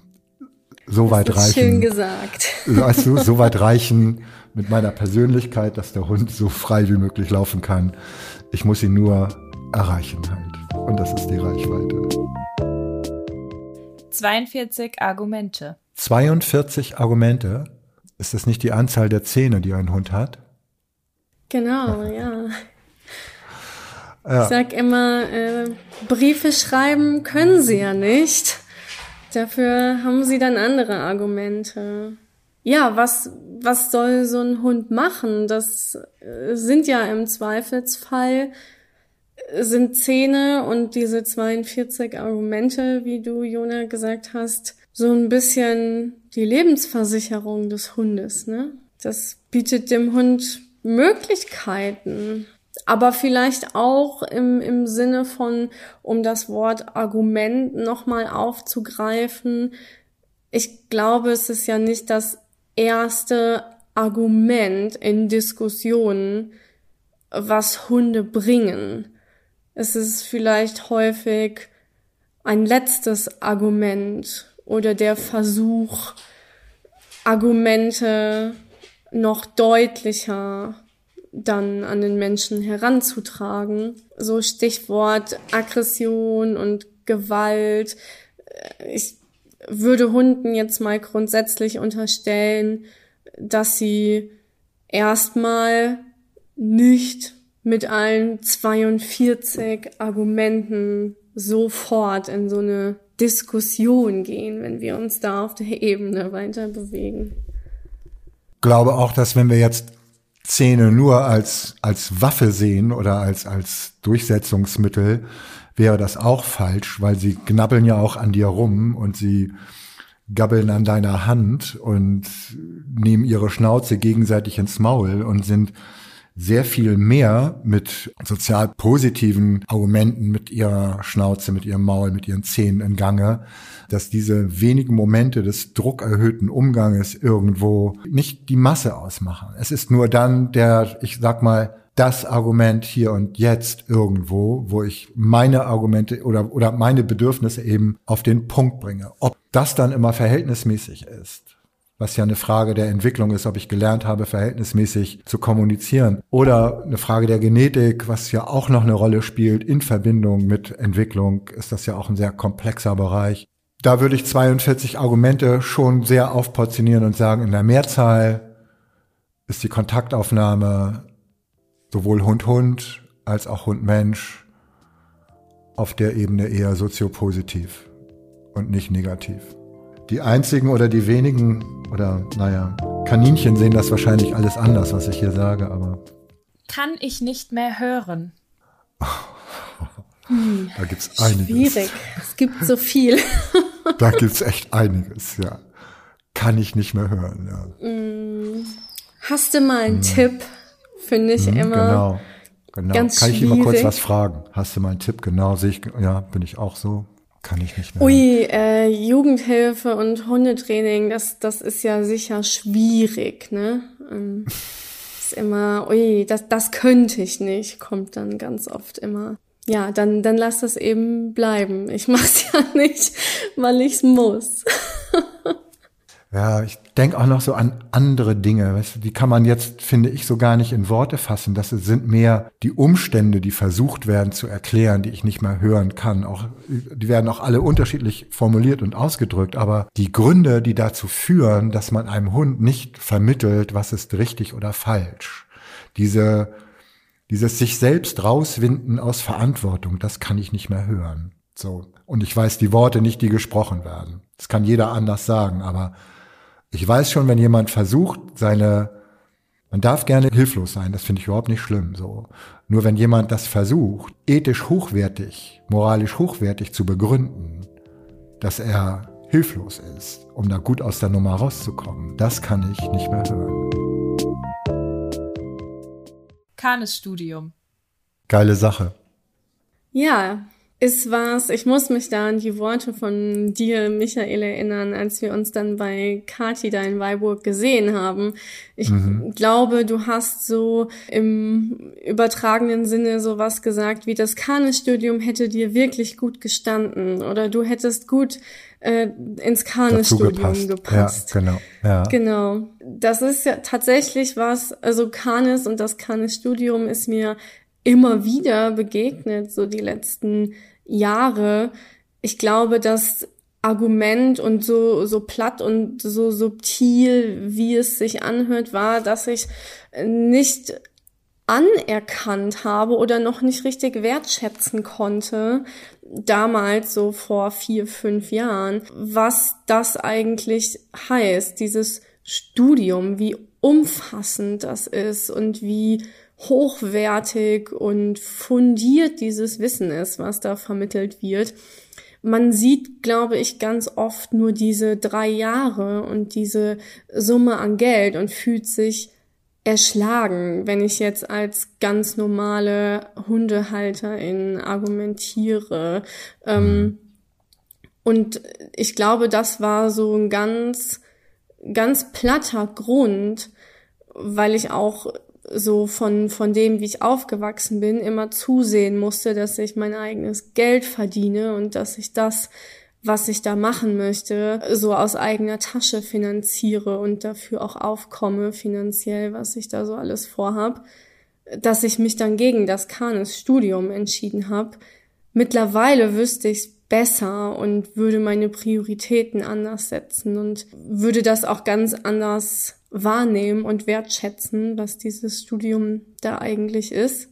[SPEAKER 1] so weit reichen.
[SPEAKER 2] Schön gesagt.
[SPEAKER 1] Weißt du, so weit reichen mit meiner Persönlichkeit, dass der Hund so frei wie möglich laufen kann. Ich muss ihn nur erreichen halt. Und das ist die Reichweite.
[SPEAKER 3] 42 Argumente.
[SPEAKER 1] 42 Argumente? Ist das nicht die Anzahl der Zähne, die ein Hund hat?
[SPEAKER 2] Genau, ja. ja. Ich sag immer, äh, Briefe schreiben können sie ja nicht. Dafür haben sie dann andere Argumente ja, was, was soll so ein Hund machen? Das äh, sind ja im Zweifelsfall äh, sind Zähne und diese 42 Argumente, wie du, Jona, gesagt hast, so ein bisschen die Lebensversicherung des Hundes, ne? Das bietet dem Hund Möglichkeiten, aber vielleicht auch im, im Sinne von, um das Wort Argument nochmal aufzugreifen, ich glaube, es ist ja nicht das erste Argument in Diskussionen, was Hunde bringen. Es ist vielleicht häufig ein letztes Argument oder der Versuch, Argumente noch deutlicher dann an den Menschen heranzutragen. So Stichwort Aggression und Gewalt. Ich würde Hunden jetzt mal grundsätzlich unterstellen, dass sie erstmal nicht mit allen 42 Argumenten sofort in so eine Diskussion gehen, wenn wir uns da auf der Ebene weiter bewegen.
[SPEAKER 1] Ich glaube auch, dass wenn wir jetzt Zähne nur als, als Waffe sehen oder als, als Durchsetzungsmittel, wäre das auch falsch, weil sie knabbeln ja auch an dir rum und sie gabbeln an deiner Hand und nehmen ihre Schnauze gegenseitig ins Maul und sind sehr viel mehr mit sozial positiven Argumenten, mit ihrer Schnauze, mit ihrem Maul, mit ihren Zähnen in Gange, dass diese wenigen Momente des druckerhöhten Umganges irgendwo nicht die Masse ausmachen. Es ist nur dann der, ich sag mal, das Argument hier und jetzt irgendwo, wo ich meine Argumente oder, oder meine Bedürfnisse eben auf den Punkt bringe. Ob das dann immer verhältnismäßig ist, was ja eine Frage der Entwicklung ist, ob ich gelernt habe, verhältnismäßig zu kommunizieren. Oder eine Frage der Genetik, was ja auch noch eine Rolle spielt in Verbindung mit Entwicklung, ist das ja auch ein sehr komplexer Bereich. Da würde ich 42 Argumente schon sehr aufportionieren und sagen, in der Mehrzahl ist die Kontaktaufnahme sowohl Hund-Hund als auch Hund-Mensch auf der Ebene eher soziopositiv und nicht negativ. Die einzigen oder die wenigen oder naja, Kaninchen sehen das wahrscheinlich alles anders, was ich hier sage, aber.
[SPEAKER 3] Kann ich nicht mehr hören.
[SPEAKER 1] da gibt's einiges.
[SPEAKER 2] Schwierig. Es gibt so viel.
[SPEAKER 1] da gibt's echt einiges, ja. Kann ich nicht mehr hören, ja.
[SPEAKER 2] Mm. Hast du mal einen hm. Tipp? Finde ich hm, immer.
[SPEAKER 1] Genau. Genau.
[SPEAKER 2] Ganz
[SPEAKER 1] Kann ich
[SPEAKER 2] immer
[SPEAKER 1] kurz was fragen? Hast du mal einen Tipp? Genau, sehe ich, ja, bin ich auch so. Kann ich nicht mehr.
[SPEAKER 2] Ui, äh, Jugendhilfe und Hundetraining, das, das ist ja sicher schwierig, ne? Ähm, ist immer, ui, das, das könnte ich nicht, kommt dann ganz oft immer. Ja, dann, dann lass das eben bleiben. Ich mach's ja nicht, weil ich's muss.
[SPEAKER 1] Ja, ich denke auch noch so an andere Dinge. Weißt du, die kann man jetzt, finde ich, so gar nicht in Worte fassen. Das sind mehr die Umstände, die versucht werden zu erklären, die ich nicht mehr hören kann. Auch, die werden auch alle unterschiedlich formuliert und ausgedrückt. Aber die Gründe, die dazu führen, dass man einem Hund nicht vermittelt, was ist richtig oder falsch. Diese, dieses sich selbst rauswinden aus Verantwortung, das kann ich nicht mehr hören. So. Und ich weiß die Worte nicht, die gesprochen werden. Das kann jeder anders sagen, aber ich weiß schon, wenn jemand versucht, seine, man darf gerne hilflos sein, das finde ich überhaupt nicht schlimm, so. Nur wenn jemand das versucht, ethisch hochwertig, moralisch hochwertig zu begründen, dass er hilflos ist, um da gut aus der Nummer rauszukommen, das kann ich nicht mehr hören.
[SPEAKER 3] Kanes Studium.
[SPEAKER 1] Geile Sache.
[SPEAKER 2] Ja, ist was, ich muss mich da an die Worte von dir, Michael, erinnern, als wir uns dann bei Kati da in Weilburg gesehen haben. Ich mhm. glaube, du hast so im übertragenen Sinne sowas gesagt, wie das Kanestudium hätte dir wirklich gut gestanden oder du hättest gut äh, ins Kanestudium gepasst.
[SPEAKER 1] Ja, genau. Ja.
[SPEAKER 2] Genau. Das ist ja tatsächlich was, also Kanes und das Kanestudium ist mir immer wieder begegnet, so die letzten Jahre. Ich glaube, das Argument und so, so platt und so subtil, wie es sich anhört, war, dass ich nicht anerkannt habe oder noch nicht richtig wertschätzen konnte, damals so vor vier, fünf Jahren, was das eigentlich heißt, dieses Studium, wie umfassend das ist und wie hochwertig und fundiert dieses Wissen ist, was da vermittelt wird. Man sieht, glaube ich, ganz oft nur diese drei Jahre und diese Summe an Geld und fühlt sich erschlagen, wenn ich jetzt als ganz normale Hundehalterin argumentiere. Ähm, mhm. und ich glaube, das war so ein ganz, ganz platter Grund, weil ich auch so von, von dem, wie ich aufgewachsen bin, immer zusehen musste, dass ich mein eigenes Geld verdiene und dass ich das, was ich da machen möchte, so aus eigener Tasche finanziere und dafür auch aufkomme finanziell, was ich da so alles vorhab, dass ich mich dann gegen das Kanes-Studium entschieden habe. Mittlerweile wüsste ich besser und würde meine Prioritäten anders setzen und würde das auch ganz anders wahrnehmen und wertschätzen, was dieses Studium da eigentlich ist.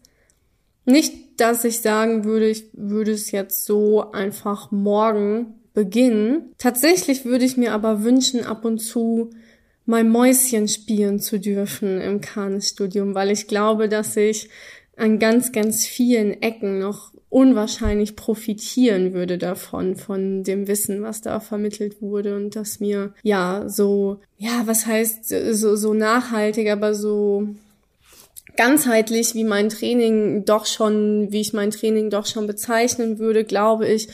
[SPEAKER 2] Nicht, dass ich sagen würde, ich würde es jetzt so einfach morgen beginnen. Tatsächlich würde ich mir aber wünschen, ab und zu mal Mäuschen spielen zu dürfen im Kanes-Studium, weil ich glaube, dass ich an ganz, ganz vielen Ecken noch unwahrscheinlich profitieren würde davon, von dem Wissen, was da vermittelt wurde und das mir ja so, ja, was heißt so, so nachhaltig, aber so ganzheitlich, wie mein Training doch schon, wie ich mein Training doch schon bezeichnen würde, glaube ich,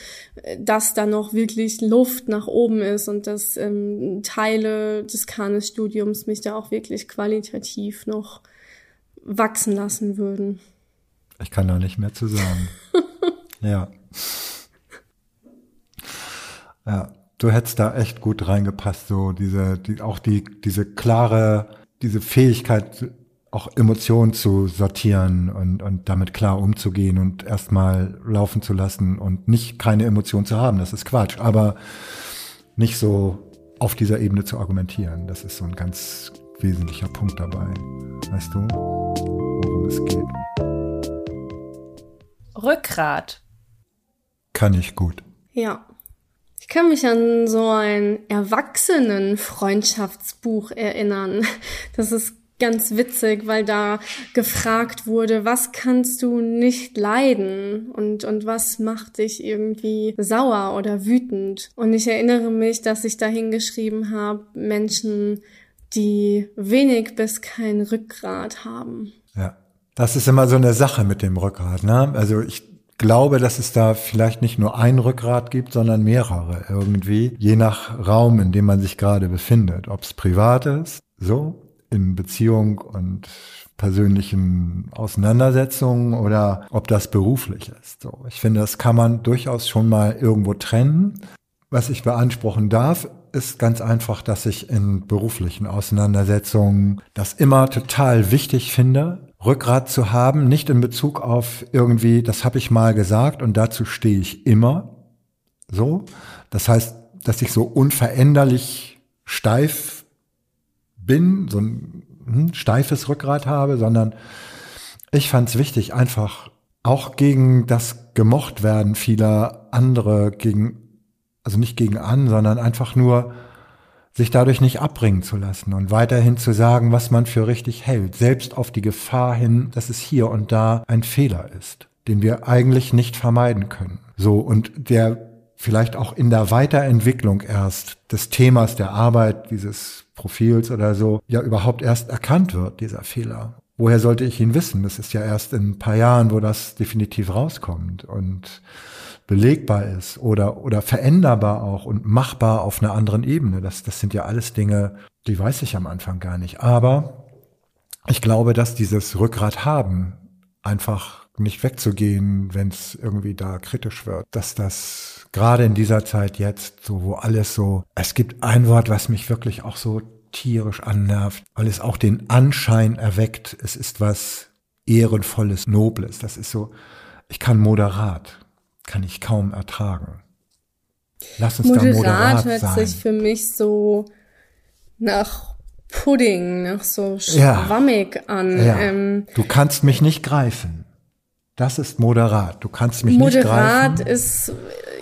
[SPEAKER 2] dass da noch wirklich Luft nach oben ist und dass ähm, Teile des Kanes-Studiums mich da auch wirklich qualitativ noch wachsen lassen würden.
[SPEAKER 1] Ich kann da nicht mehr zu sagen. ja. Ja, du hättest da echt gut reingepasst, so diese, die, auch die, diese klare, diese Fähigkeit, auch Emotionen zu sortieren und, und damit klar umzugehen und erstmal laufen zu lassen und nicht keine Emotion zu haben. Das ist Quatsch. Aber nicht so auf dieser Ebene zu argumentieren. Das ist so ein ganz wesentlicher Punkt dabei. Weißt du, worum es geht?
[SPEAKER 3] Rückgrat.
[SPEAKER 1] Kann ich gut.
[SPEAKER 2] Ja. Ich kann mich an so ein Erwachsenen-Freundschaftsbuch erinnern. Das ist ganz witzig, weil da gefragt wurde, was kannst du nicht leiden und, und was macht dich irgendwie sauer oder wütend. Und ich erinnere mich, dass ich da hingeschrieben habe, Menschen, die wenig bis kein Rückgrat haben.
[SPEAKER 1] Ja, das ist immer so eine Sache mit dem Rückgrat. Ne? Also ich glaube, dass es da vielleicht nicht nur ein Rückgrat gibt, sondern mehrere irgendwie, je nach Raum, in dem man sich gerade befindet. Ob es privat ist, so, in Beziehung und persönlichen Auseinandersetzungen oder ob das beruflich ist. So, ich finde, das kann man durchaus schon mal irgendwo trennen. Was ich beanspruchen darf, ist ganz einfach, dass ich in beruflichen Auseinandersetzungen das immer total wichtig finde, Rückgrat zu haben, nicht in Bezug auf irgendwie, das habe ich mal gesagt und dazu stehe ich immer. So, das heißt, dass ich so unveränderlich steif bin, so ein hm, steifes Rückgrat habe, sondern ich fand es wichtig, einfach auch gegen das gemocht werden vieler andere, gegen, also nicht gegen an, sondern einfach nur sich dadurch nicht abbringen zu lassen und weiterhin zu sagen, was man für richtig hält, selbst auf die Gefahr hin, dass es hier und da ein Fehler ist, den wir eigentlich nicht vermeiden können. So, und der vielleicht auch in der Weiterentwicklung erst des Themas der Arbeit, dieses Profils oder so, ja überhaupt erst erkannt wird, dieser Fehler. Woher sollte ich ihn wissen? Das ist ja erst in ein paar Jahren, wo das definitiv rauskommt und belegbar ist oder, oder veränderbar auch und machbar auf einer anderen Ebene. Das, das sind ja alles Dinge, die weiß ich am Anfang gar nicht. Aber ich glaube, dass dieses Rückgrat haben, einfach nicht wegzugehen, wenn es irgendwie da kritisch wird, dass das gerade in dieser Zeit jetzt, so wo alles so, es gibt ein Wort, was mich wirklich auch so tierisch annervt, weil es auch den Anschein erweckt, es ist was ehrenvolles, nobles. Das ist so, ich kann moderat, kann ich kaum ertragen.
[SPEAKER 2] Lass uns moderat, da moderat hört sein. sich für mich so nach Pudding, nach so schwammig ja. an.
[SPEAKER 1] Ja. Ähm, du kannst mich nicht greifen. Das ist moderat. Du kannst mich moderat nicht greifen.
[SPEAKER 2] Moderat ist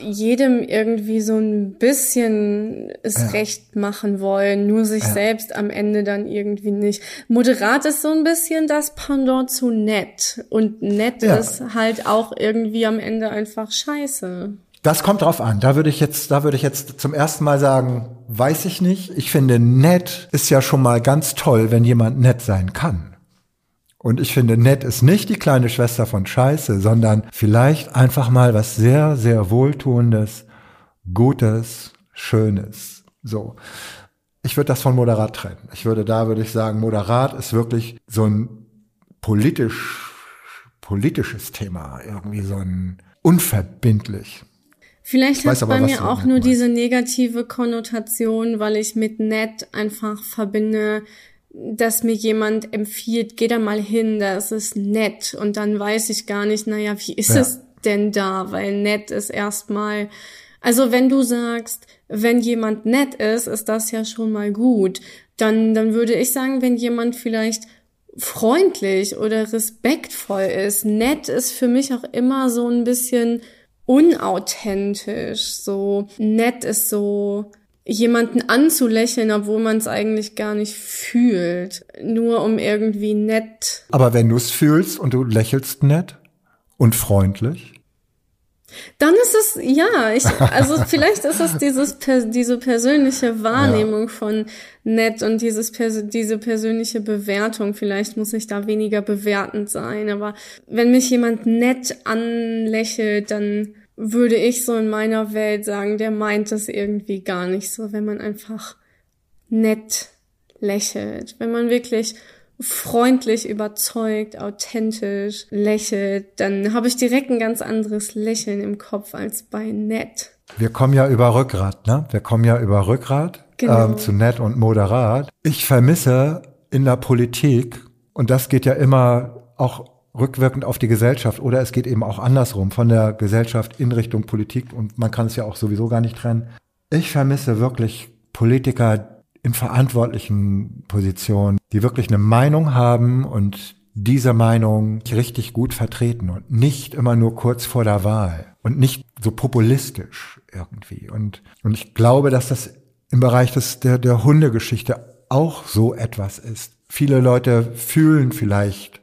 [SPEAKER 2] jedem irgendwie so ein bisschen es ja. recht machen wollen, nur sich ja. selbst am Ende dann irgendwie nicht. Moderat ist so ein bisschen das Pendant zu nett. Und nett ja. ist halt auch irgendwie am Ende einfach scheiße.
[SPEAKER 1] Das kommt drauf an. Da würde ich jetzt, da würde ich jetzt zum ersten Mal sagen, weiß ich nicht. Ich finde, nett ist ja schon mal ganz toll, wenn jemand nett sein kann. Und ich finde, nett ist nicht die kleine Schwester von Scheiße, sondern vielleicht einfach mal was sehr, sehr Wohltuendes, Gutes, Schönes. So. Ich würde das von moderat trennen. Ich würde da, würde ich sagen, moderat ist wirklich so ein politisch, politisches Thema, irgendwie so ein unverbindlich.
[SPEAKER 2] Vielleicht hat es bei mir auch nur meinst. diese negative Konnotation, weil ich mit nett einfach verbinde, dass mir jemand empfiehlt, geh da mal hin, da ist nett. Und dann weiß ich gar nicht, naja, wie ist ja. es denn da? Weil nett ist erstmal, also wenn du sagst, wenn jemand nett ist, ist das ja schon mal gut. Dann, dann würde ich sagen, wenn jemand vielleicht freundlich oder respektvoll ist. Nett ist für mich auch immer so ein bisschen unauthentisch. So nett ist so jemanden anzulächeln, obwohl man es eigentlich gar nicht fühlt, nur um irgendwie nett.
[SPEAKER 1] Aber wenn du es fühlst und du lächelst nett und freundlich,
[SPEAKER 2] dann ist es, ja, ich, also vielleicht ist es dieses, diese persönliche Wahrnehmung ja. von nett und dieses, diese persönliche Bewertung. Vielleicht muss ich da weniger bewertend sein, aber wenn mich jemand nett anlächelt, dann würde ich so in meiner Welt sagen, der meint es irgendwie gar nicht so, wenn man einfach nett lächelt, wenn man wirklich freundlich, überzeugt, authentisch lächelt, dann habe ich direkt ein ganz anderes Lächeln im Kopf als bei nett.
[SPEAKER 1] Wir kommen ja über Rückgrat, ne? Wir kommen ja über Rückgrat genau. ähm, zu nett und moderat. Ich vermisse in der Politik, und das geht ja immer auch rückwirkend auf die Gesellschaft oder es geht eben auch andersrum von der Gesellschaft in Richtung Politik und man kann es ja auch sowieso gar nicht trennen. Ich vermisse wirklich Politiker in verantwortlichen Positionen, die wirklich eine Meinung haben und diese Meinung richtig gut vertreten und nicht immer nur kurz vor der Wahl und nicht so populistisch irgendwie. Und, und ich glaube, dass das im Bereich des, der, der Hundegeschichte auch so etwas ist. Viele Leute fühlen vielleicht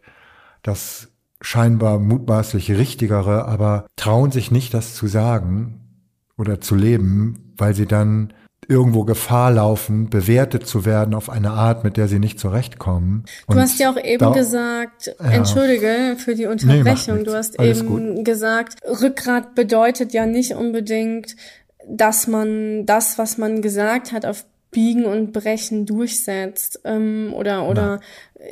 [SPEAKER 1] das scheinbar mutmaßlich richtigere, aber trauen sich nicht, das zu sagen oder zu leben, weil sie dann irgendwo Gefahr laufen, bewertet zu werden auf eine Art, mit der sie nicht zurechtkommen.
[SPEAKER 2] Du hast ja auch eben gesagt, ja, entschuldige für die Unterbrechung, nee, du hast Alles eben gut. gesagt, Rückgrat bedeutet ja nicht unbedingt, dass man das, was man gesagt hat, auf Biegen und Brechen durchsetzt ähm, oder oder.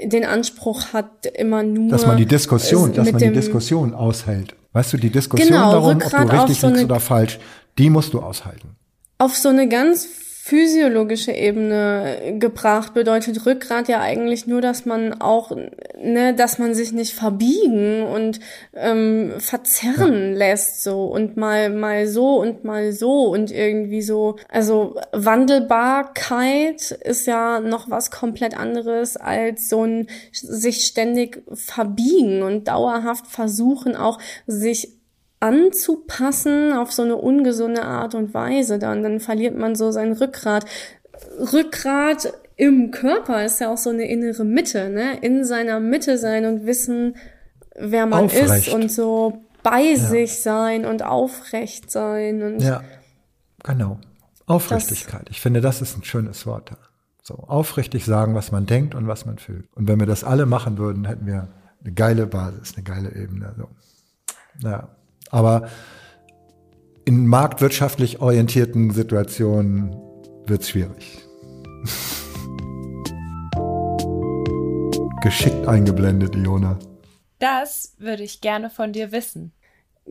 [SPEAKER 2] Den Anspruch hat immer nur
[SPEAKER 1] dass man die Diskussion, dass man die Diskussion aushält. Weißt du, die Diskussion genau, darum, ob du richtig so liegst oder falsch, die musst du aushalten.
[SPEAKER 2] Auf so eine ganz physiologische Ebene gebracht, bedeutet Rückgrat ja eigentlich nur, dass man auch, ne, dass man sich nicht verbiegen und ähm, verzerren ja. lässt so und mal mal so und mal so und irgendwie so. Also Wandelbarkeit ist ja noch was komplett anderes als so ein sich ständig verbiegen und dauerhaft versuchen auch sich anzupassen auf so eine ungesunde Art und Weise, dann, dann verliert man so sein Rückgrat. Rückgrat im Körper ist ja auch so eine innere Mitte, ne? In seiner Mitte sein und wissen, wer man aufrecht. ist und so bei ja. sich sein und aufrecht sein und
[SPEAKER 1] ja, genau. Aufrichtigkeit. Ich finde, das ist ein schönes Wort. So aufrichtig sagen, was man denkt und was man fühlt. Und wenn wir das alle machen würden, hätten wir eine geile Basis, eine geile Ebene. So. Ja. Aber in marktwirtschaftlich orientierten Situationen wird es schwierig. Geschickt eingeblendet, Iona.
[SPEAKER 3] Das würde ich gerne von dir wissen.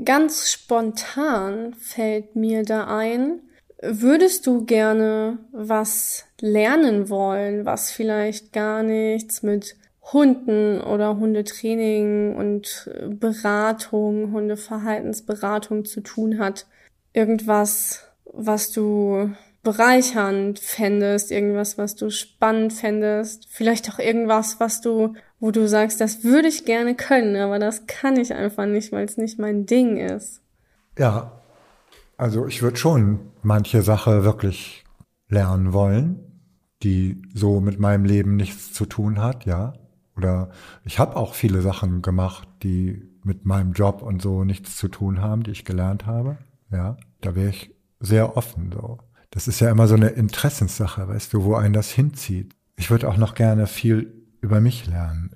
[SPEAKER 2] Ganz spontan fällt mir da ein, würdest du gerne was lernen wollen, was vielleicht gar nichts mit Hunden oder Hundetraining und Beratung, Hundeverhaltensberatung zu tun hat. Irgendwas, was du bereichernd fändest, irgendwas, was du spannend fändest, vielleicht auch irgendwas, was du, wo du sagst, das würde ich gerne können, aber das kann ich einfach nicht, weil es nicht mein Ding ist.
[SPEAKER 1] Ja, also ich würde schon manche Sache wirklich lernen wollen, die so mit meinem Leben nichts zu tun hat, ja. Oder ich habe auch viele Sachen gemacht, die mit meinem Job und so nichts zu tun haben, die ich gelernt habe. Ja, da wäre ich sehr offen so. Das ist ja immer so eine Interessenssache, weißt du, wo einen das hinzieht. Ich würde auch noch gerne viel über mich lernen.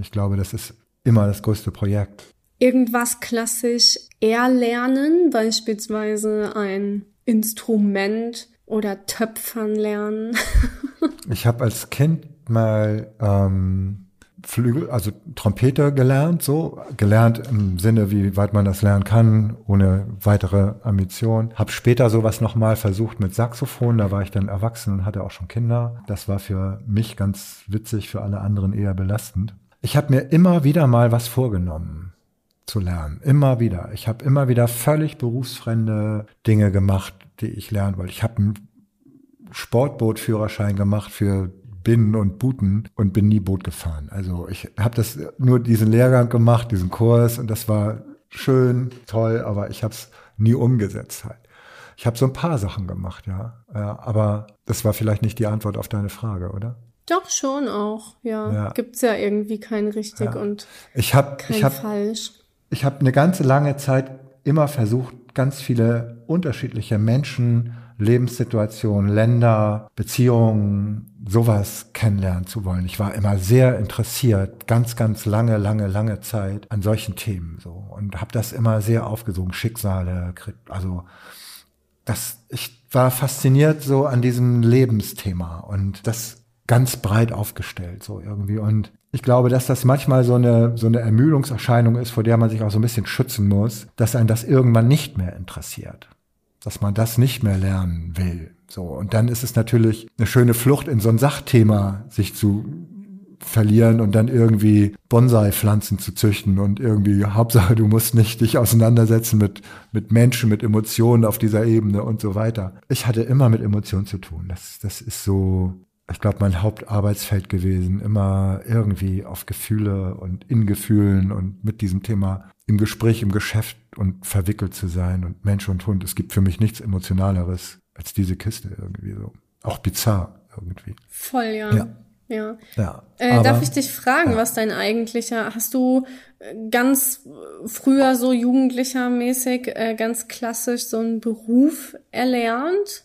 [SPEAKER 1] Ich glaube, das ist immer das größte Projekt.
[SPEAKER 2] Irgendwas klassisch erlernen, beispielsweise ein Instrument oder Töpfern lernen.
[SPEAKER 1] ich habe als Kind mal ähm, Flügel, also Trompete gelernt, so gelernt im Sinne, wie weit man das lernen kann, ohne weitere Ambition. Hab später sowas nochmal versucht mit Saxophon, da war ich dann erwachsen und hatte auch schon Kinder. Das war für mich ganz witzig, für alle anderen eher belastend. Ich habe mir immer wieder mal was vorgenommen zu lernen, immer wieder. Ich habe immer wieder völlig berufsfremde Dinge gemacht, die ich lernen wollte. Ich habe einen Sportbootführerschein gemacht für Binnen und Booten und bin nie Boot gefahren. Also ich habe das nur diesen Lehrgang gemacht, diesen Kurs und das war schön, toll, aber ich habe es nie umgesetzt halt. Ich habe so ein paar Sachen gemacht, ja. ja. Aber das war vielleicht nicht die Antwort auf deine Frage, oder?
[SPEAKER 2] Doch schon auch, ja. ja. Gibt's ja irgendwie kein richtig ja. und
[SPEAKER 1] ich hab,
[SPEAKER 2] kein
[SPEAKER 1] ich hab,
[SPEAKER 2] falsch.
[SPEAKER 1] Ich habe eine ganze lange Zeit immer versucht, ganz viele unterschiedliche Menschen Lebenssituationen, Länder, Beziehungen, sowas kennenlernen zu wollen. Ich war immer sehr interessiert, ganz, ganz lange, lange, lange Zeit an solchen Themen so. Und habe das immer sehr aufgesogen, Schicksale, also das, ich war fasziniert so an diesem Lebensthema und das ganz breit aufgestellt so irgendwie. Und ich glaube, dass das manchmal so eine, so eine Ermüdungserscheinung ist, vor der man sich auch so ein bisschen schützen muss, dass einen das irgendwann nicht mehr interessiert dass man das nicht mehr lernen will. So. Und dann ist es natürlich eine schöne Flucht in so ein Sachthema, sich zu verlieren und dann irgendwie Bonsai-Pflanzen zu züchten und irgendwie Hauptsache, du musst nicht dich auseinandersetzen mit, mit Menschen, mit Emotionen auf dieser Ebene und so weiter. Ich hatte immer mit Emotionen zu tun. Das, das ist so, ich glaube, mein Hauptarbeitsfeld gewesen, immer irgendwie auf Gefühle und in Gefühlen und mit diesem Thema im Gespräch, im Geschäft und verwickelt zu sein und Mensch und Hund. Es gibt für mich nichts Emotionaleres als diese Kiste irgendwie so. Auch bizarr irgendwie.
[SPEAKER 2] Voll, ja. Ja. Ja. ja äh, aber, darf ich dich fragen, ja. was dein eigentlicher, hast du äh, ganz früher so jugendlicher mäßig, äh, ganz klassisch so einen Beruf erlernt?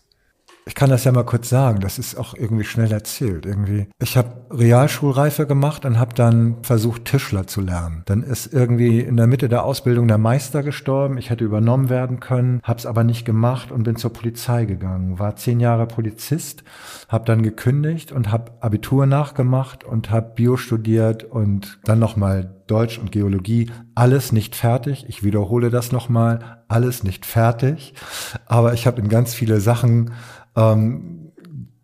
[SPEAKER 1] Ich kann das ja mal kurz sagen, das ist auch irgendwie schnell erzählt. Irgendwie. Ich habe Realschulreife gemacht und habe dann versucht, Tischler zu lernen. Dann ist irgendwie in der Mitte der Ausbildung der Meister gestorben. Ich hätte übernommen werden können, habe es aber nicht gemacht und bin zur Polizei gegangen. War zehn Jahre Polizist, habe dann gekündigt und habe Abitur nachgemacht und habe Bio studiert und dann nochmal Deutsch und Geologie, alles nicht fertig. Ich wiederhole das nochmal, alles nicht fertig. Aber ich habe in ganz viele Sachen ähm,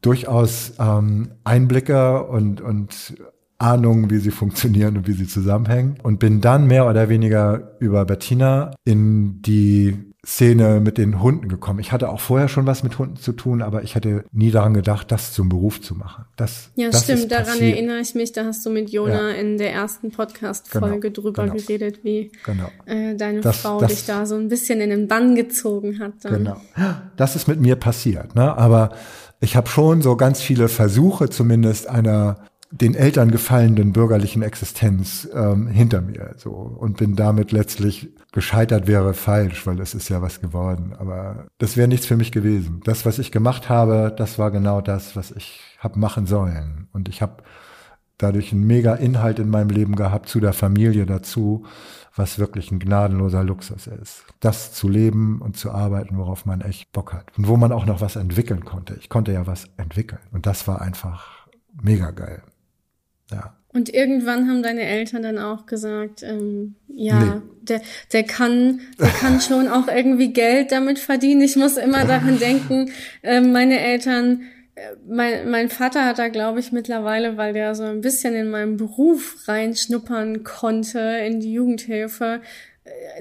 [SPEAKER 1] durchaus ähm, Einblicke und, und Ahnung, wie sie funktionieren und wie sie zusammenhängen. Und bin dann mehr oder weniger über Bettina in die Szene mit den Hunden gekommen. Ich hatte auch vorher schon was mit Hunden zu tun, aber ich hätte nie daran gedacht, das zum Beruf zu machen. Das,
[SPEAKER 2] ja,
[SPEAKER 1] das
[SPEAKER 2] stimmt. Daran erinnere ich mich. Da hast du mit Jona ja. in der ersten Podcast-Folge genau, drüber genau. geredet, wie genau. äh, deine das, Frau das, dich da so ein bisschen in den Bann gezogen hat. Dann.
[SPEAKER 1] Genau. Das ist mit mir passiert. Ne? Aber ich habe schon so ganz viele Versuche, zumindest einer den Eltern gefallenen bürgerlichen Existenz ähm, hinter mir so und bin damit letztlich gescheitert wäre falsch, weil es ist ja was geworden. Aber das wäre nichts für mich gewesen. Das, was ich gemacht habe, das war genau das, was ich habe machen sollen. Und ich habe dadurch einen mega Inhalt in meinem Leben gehabt zu der Familie dazu, was wirklich ein gnadenloser Luxus ist. Das zu leben und zu arbeiten, worauf man echt Bock hat. Und wo man auch noch was entwickeln konnte. Ich konnte ja was entwickeln. Und das war einfach mega geil. Ja.
[SPEAKER 2] Und irgendwann haben deine Eltern dann auch gesagt, ähm, ja, nee. der, der kann, der kann schon auch irgendwie Geld damit verdienen. Ich muss immer daran denken, äh, meine Eltern, äh, mein, mein Vater hat da, glaube ich, mittlerweile, weil der so ein bisschen in meinen Beruf reinschnuppern konnte, in die Jugendhilfe,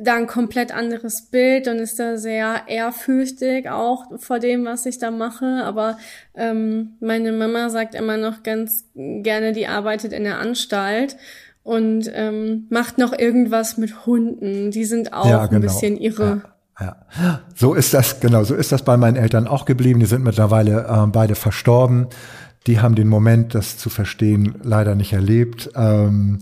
[SPEAKER 2] da ein komplett anderes Bild und ist da sehr ehrfürchtig auch vor dem, was ich da mache. Aber ähm, meine Mama sagt immer noch ganz gerne, die arbeitet in der Anstalt und ähm, macht noch irgendwas mit Hunden. Die sind auch ja, genau. ein bisschen irre.
[SPEAKER 1] Ja. Ja, so ist das, genau, so ist das bei meinen Eltern auch geblieben. Die sind mittlerweile äh, beide verstorben. Die haben den Moment, das zu verstehen, leider nicht erlebt. Ähm,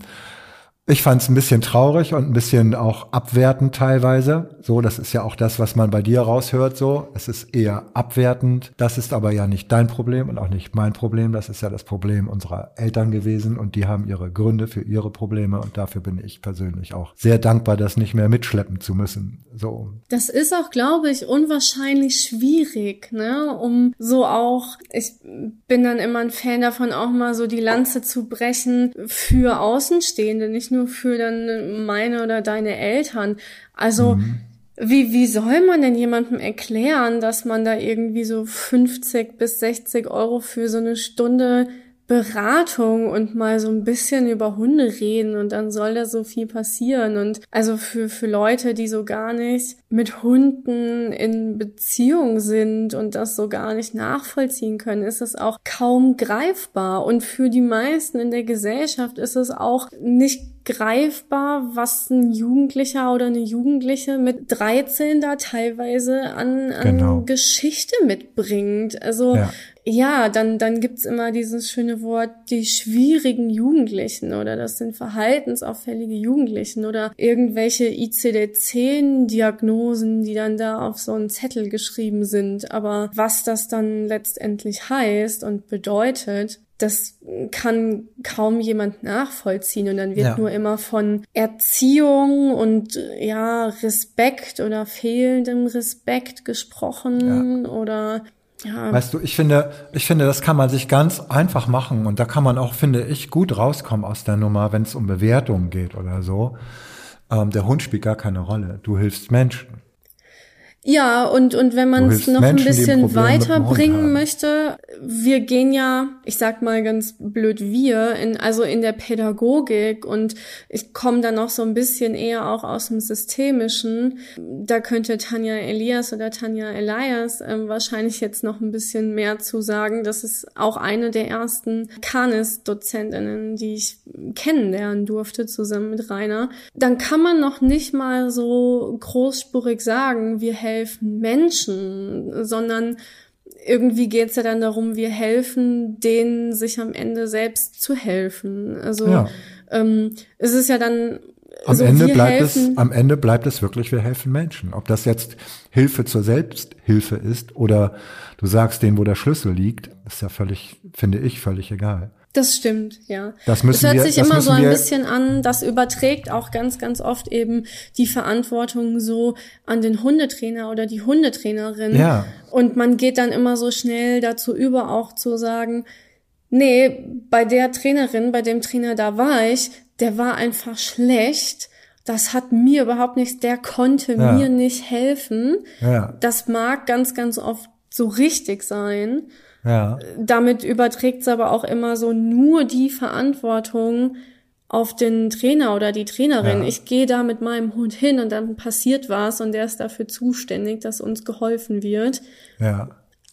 [SPEAKER 1] Ich fand es ein bisschen traurig und ein bisschen auch abwertend teilweise. So, das ist ja auch das, was man bei dir raushört. So, es ist eher abwertend. Das ist aber ja nicht dein Problem und auch nicht mein Problem. Das ist ja das Problem unserer Eltern gewesen und die haben ihre Gründe für ihre Probleme und dafür bin ich persönlich auch sehr dankbar, das nicht mehr mitschleppen zu müssen. So.
[SPEAKER 2] Das ist auch, glaube ich, unwahrscheinlich schwierig, ne, um so auch. Ich bin dann immer ein Fan davon, auch mal so die Lanze zu brechen für Außenstehende, nicht nur für dann meine oder deine Eltern. Also mhm. wie, wie soll man denn jemandem erklären, dass man da irgendwie so 50 bis 60 Euro für so eine Stunde Beratung und mal so ein bisschen über Hunde reden und dann soll da so viel passieren. Und also für, für Leute, die so gar nicht mit Hunden in Beziehung sind und das so gar nicht nachvollziehen können, ist es auch kaum greifbar. Und für die meisten in der Gesellschaft ist es auch nicht greifbar, was ein Jugendlicher oder eine Jugendliche mit 13 da teilweise an, an genau. Geschichte mitbringt. Also ja. ja, dann, dann gibt's immer dieses schöne Wort, die schwierigen Jugendlichen oder das sind verhaltensauffällige Jugendlichen oder irgendwelche ICD-10-Diagnosen, die dann da auf so einen Zettel geschrieben sind. Aber was das dann letztendlich heißt und bedeutet, das kann kaum jemand nachvollziehen und dann wird ja. nur immer von Erziehung und ja Respekt oder fehlendem Respekt gesprochen ja. oder ja.
[SPEAKER 1] Weißt du, ich finde, ich finde, das kann man sich ganz einfach machen und da kann man auch, finde ich, gut rauskommen aus der Nummer, wenn es um Bewertungen geht oder so. Ähm, der Hund spielt gar keine Rolle. Du hilfst Menschen.
[SPEAKER 2] Ja, und, und wenn man es noch Menschen, ein bisschen weiterbringen möchte, wir gehen ja, ich sag mal ganz blöd, wir, in, also in der Pädagogik und ich komme da noch so ein bisschen eher auch aus dem Systemischen. Da könnte Tanja Elias oder Tanja Elias äh, wahrscheinlich jetzt noch ein bisschen mehr zu sagen. Das ist auch eine der ersten Canis-Dozentinnen, die ich kennenlernen durfte, zusammen mit Rainer. Dann kann man noch nicht mal so großspurig sagen, wir helfen helfen Menschen, sondern irgendwie geht es ja dann darum, wir helfen denen, sich am Ende selbst zu helfen. Also ja. ähm, es ist ja dann
[SPEAKER 1] am so, Ende bleibt helfen. es, am Ende bleibt es wirklich, wir helfen Menschen. Ob das jetzt Hilfe zur Selbsthilfe ist oder du sagst denen, wo der Schlüssel liegt, ist ja völlig, finde ich, völlig egal.
[SPEAKER 2] Das stimmt, ja.
[SPEAKER 1] Das müssen
[SPEAKER 2] es hört
[SPEAKER 1] wir,
[SPEAKER 2] sich immer so ein bisschen an, das überträgt auch ganz, ganz oft eben die Verantwortung so an den Hundetrainer oder die Hundetrainerin.
[SPEAKER 1] Ja.
[SPEAKER 2] Und man geht dann immer so schnell dazu über, auch zu sagen, nee, bei der Trainerin, bei dem Trainer, da war ich, der war einfach schlecht. Das hat mir überhaupt nichts, der konnte ja. mir nicht helfen.
[SPEAKER 1] Ja.
[SPEAKER 2] Das mag ganz, ganz oft so richtig sein.
[SPEAKER 1] Ja.
[SPEAKER 2] Damit überträgt es aber auch immer so nur die Verantwortung auf den Trainer oder die Trainerin. Ja. Ich gehe da mit meinem Hund hin und dann passiert was und der ist dafür zuständig, dass uns geholfen wird.
[SPEAKER 1] Ja.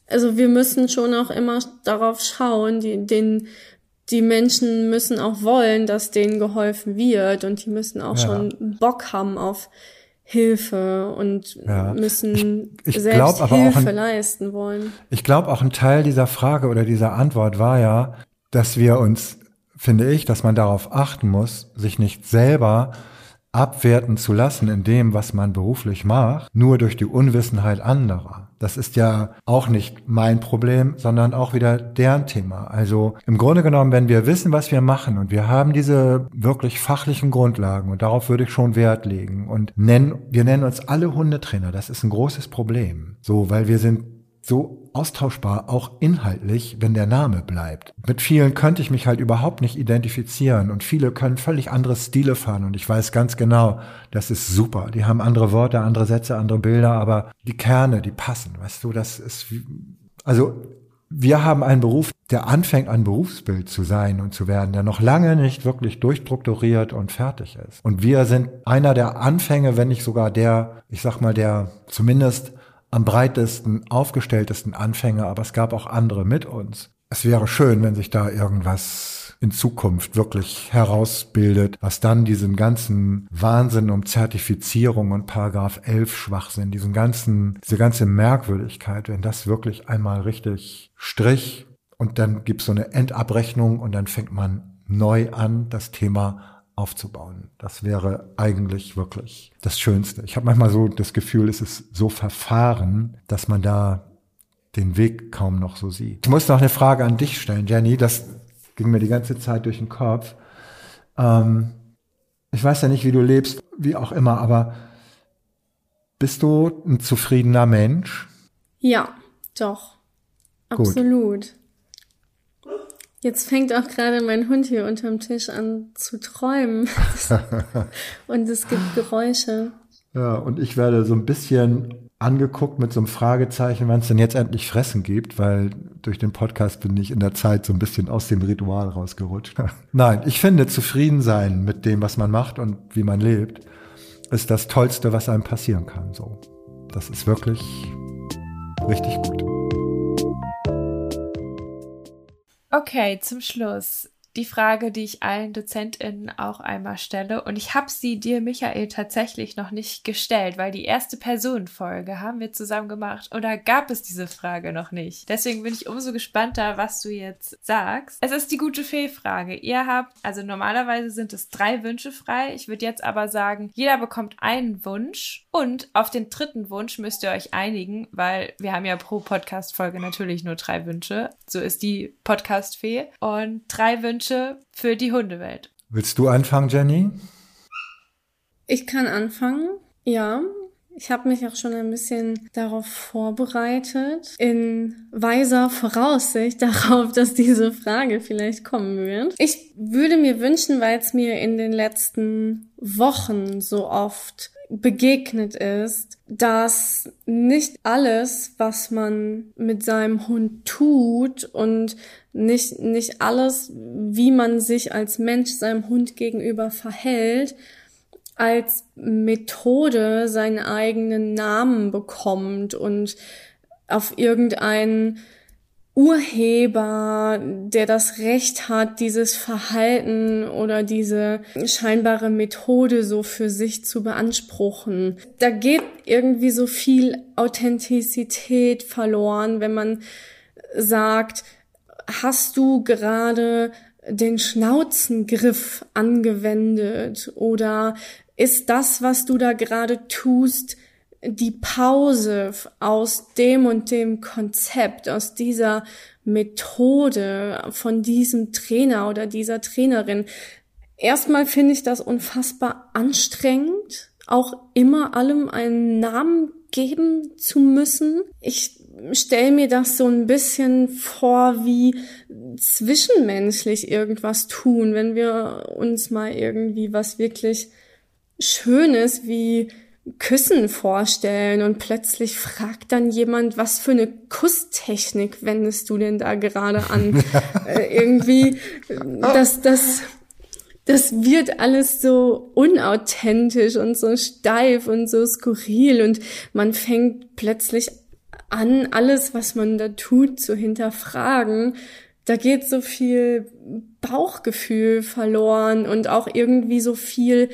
[SPEAKER 2] Also wir müssen schon auch immer darauf schauen, die, den, die Menschen müssen auch wollen, dass denen geholfen wird und die müssen auch ja. schon Bock haben auf Hilfe und ja. müssen ich, ich selbst Hilfe ein, leisten wollen.
[SPEAKER 1] Ich glaube auch ein Teil dieser Frage oder dieser Antwort war ja, dass wir uns, finde ich, dass man darauf achten muss, sich nicht selber abwerten zu lassen in dem, was man beruflich macht, nur durch die Unwissenheit anderer. Das ist ja auch nicht mein Problem, sondern auch wieder deren Thema. Also im Grunde genommen, wenn wir wissen, was wir machen und wir haben diese wirklich fachlichen Grundlagen und darauf würde ich schon Wert legen und nennen, wir nennen uns alle Hundetrainer. Das ist ein großes Problem. So, weil wir sind so austauschbar, auch inhaltlich, wenn der Name bleibt. Mit vielen könnte ich mich halt überhaupt nicht identifizieren und viele können völlig andere Stile fahren und ich weiß ganz genau, das ist super. Die haben andere Worte, andere Sätze, andere Bilder, aber die Kerne, die passen, weißt du, das ist, also wir haben einen Beruf, der anfängt, ein Berufsbild zu sein und zu werden, der noch lange nicht wirklich durchstrukturiert und fertig ist. Und wir sind einer der Anfänge, wenn nicht sogar der, ich sag mal, der zumindest am breitesten, aufgestelltesten Anfänger, aber es gab auch andere mit uns. Es wäre schön, wenn sich da irgendwas in Zukunft wirklich herausbildet, was dann diesen ganzen Wahnsinn um Zertifizierung und Paragraph 11 Schwachsinn, diesen ganzen, diese ganze Merkwürdigkeit, wenn das wirklich einmal richtig Strich und dann gibt's so eine Endabrechnung und dann fängt man neu an, das Thema aufzubauen. Das wäre eigentlich wirklich das Schönste. Ich habe manchmal so das Gefühl, es ist so verfahren, dass man da den Weg kaum noch so sieht. Ich muss noch eine Frage an dich stellen, Jenny. Das ging mir die ganze Zeit durch den Kopf. Ähm, ich weiß ja nicht, wie du lebst, wie auch immer, aber bist du ein zufriedener Mensch?
[SPEAKER 2] Ja, doch. Absolut. Gut. Jetzt fängt auch gerade mein Hund hier unterm Tisch an zu träumen. und es gibt Geräusche.
[SPEAKER 1] Ja, und ich werde so ein bisschen angeguckt mit so einem Fragezeichen, wann es denn jetzt endlich Fressen gibt, weil durch den Podcast bin ich in der Zeit so ein bisschen aus dem Ritual rausgerutscht. Nein, ich finde, zufrieden sein mit dem, was man macht und wie man lebt, ist das Tollste, was einem passieren kann. So, das ist wirklich richtig gut.
[SPEAKER 3] Okay, zum Schluss die Frage, die ich allen DozentInnen auch einmal stelle. Und ich habe sie dir, Michael, tatsächlich noch nicht gestellt, weil die erste Personenfolge haben wir zusammen gemacht oder gab es diese Frage noch nicht. Deswegen bin ich umso gespannter, was du jetzt sagst. Es ist die gute Fee-Frage. Ihr habt, also normalerweise sind es drei Wünsche frei. Ich würde jetzt aber sagen, jeder bekommt einen Wunsch und auf den dritten Wunsch müsst ihr euch einigen, weil wir haben ja pro Podcast-Folge natürlich nur drei Wünsche. So ist die Podcast-Fee. Und drei Wünsche Wünsche für die Hundewelt.
[SPEAKER 1] Willst du anfangen, Jenny?
[SPEAKER 2] Ich kann anfangen, ja. Ich habe mich auch schon ein bisschen darauf vorbereitet, in weiser Voraussicht darauf, dass diese Frage vielleicht kommen wird. Ich würde mir wünschen, weil es mir in den letzten Wochen so oft begegnet ist, dass nicht alles, was man mit seinem Hund tut und nicht, nicht alles, wie man sich als Mensch seinem Hund gegenüber verhält, als Methode seinen eigenen Namen bekommt und auf irgendeinen Urheber, der das Recht hat, dieses Verhalten oder diese scheinbare Methode so für sich zu beanspruchen. Da geht irgendwie so viel Authentizität verloren, wenn man sagt, hast du gerade den Schnauzengriff angewendet oder ist das, was du da gerade tust, die Pause aus dem und dem Konzept, aus dieser Methode von diesem Trainer oder dieser Trainerin. Erstmal finde ich das unfassbar anstrengend, auch immer allem einen Namen geben zu müssen. Ich stelle mir das so ein bisschen vor, wie zwischenmenschlich irgendwas tun, wenn wir uns mal irgendwie was wirklich Schönes wie Küssen vorstellen und plötzlich fragt dann jemand, was für eine Kusstechnik wendest du denn da gerade an? äh, irgendwie, das, das, das wird alles so unauthentisch und so steif und so skurril und man fängt plötzlich an, alles, was man da tut, zu hinterfragen. Da geht so viel Bauchgefühl verloren und auch irgendwie so viel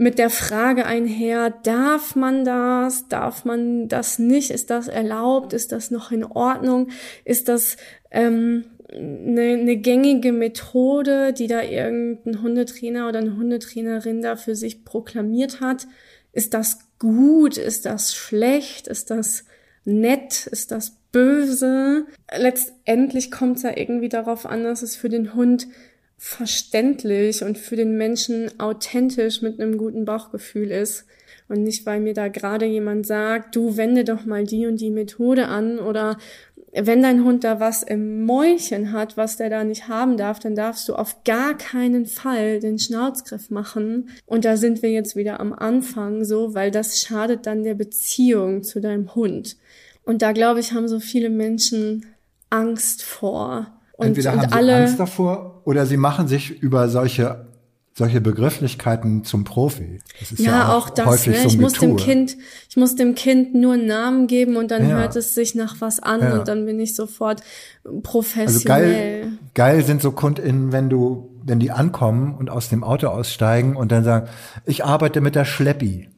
[SPEAKER 2] mit der Frage einher, darf man das, darf man das nicht, ist das erlaubt, ist das noch in Ordnung, ist das ähm, eine, eine gängige Methode, die da irgendein Hundetrainer oder eine Hundetrainerin da für sich proklamiert hat, ist das gut, ist das schlecht, ist das nett, ist das böse? Letztendlich kommt es ja irgendwie darauf an, dass es für den Hund verständlich und für den Menschen authentisch mit einem guten Bauchgefühl ist. Und nicht, weil mir da gerade jemand sagt, du wende doch mal die und die Methode an oder wenn dein Hund da was im Mäulchen hat, was der da nicht haben darf, dann darfst du auf gar keinen Fall den Schnauzgriff machen. Und da sind wir jetzt wieder am Anfang so, weil das schadet dann der Beziehung zu deinem Hund. Und da glaube ich, haben so viele Menschen Angst vor. Und,
[SPEAKER 1] Entweder und haben sie alle, Angst davor oder sie machen sich über solche solche Begrifflichkeiten zum Profi.
[SPEAKER 2] Das ist ja, ja auch, auch, das. Ne? So ich muss dem Kind, ich muss dem Kind nur einen Namen geben und dann ja. hört es sich nach was an ja. und dann bin ich sofort professionell. Also
[SPEAKER 1] geil, geil sind so KundInnen, wenn du, wenn die ankommen und aus dem Auto aussteigen und dann sagen, ich arbeite mit der Schleppi.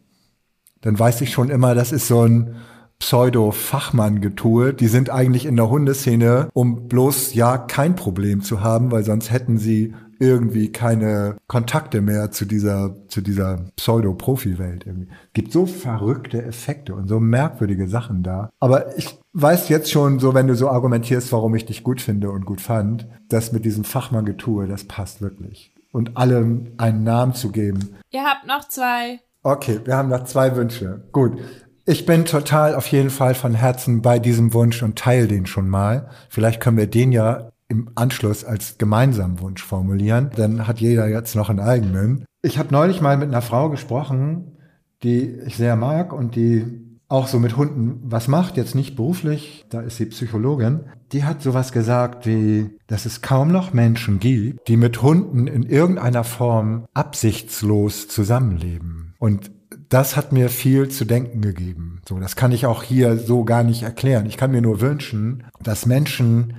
[SPEAKER 1] Dann weiß ich schon immer, das ist so ein Pseudo-Fachmann-Getue. Die sind eigentlich in der Hundeszene, um bloß ja kein Problem zu haben, weil sonst hätten sie irgendwie keine Kontakte mehr zu dieser, zu dieser Pseudo-Profi-Welt irgendwie. Gibt so verrückte Effekte und so merkwürdige Sachen da. Aber ich weiß jetzt schon so, wenn du so argumentierst, warum ich dich gut finde und gut fand, das mit diesem Fachmann-Getue, das passt wirklich. Und allem einen Namen zu geben.
[SPEAKER 3] Ihr habt noch zwei.
[SPEAKER 1] Okay, wir haben noch zwei Wünsche. Gut. Ich bin total auf jeden Fall von Herzen bei diesem Wunsch und teile den schon mal. Vielleicht können wir den ja im Anschluss als gemeinsamen Wunsch formulieren. Dann hat jeder jetzt noch einen eigenen. Ich habe neulich mal mit einer Frau gesprochen, die ich sehr mag und die auch so mit Hunden was macht, jetzt nicht beruflich, da ist sie Psychologin. Die hat sowas gesagt wie, dass es kaum noch Menschen gibt, die mit Hunden in irgendeiner Form absichtslos zusammenleben. Und das hat mir viel zu denken gegeben. So, das kann ich auch hier so gar nicht erklären. Ich kann mir nur wünschen, dass Menschen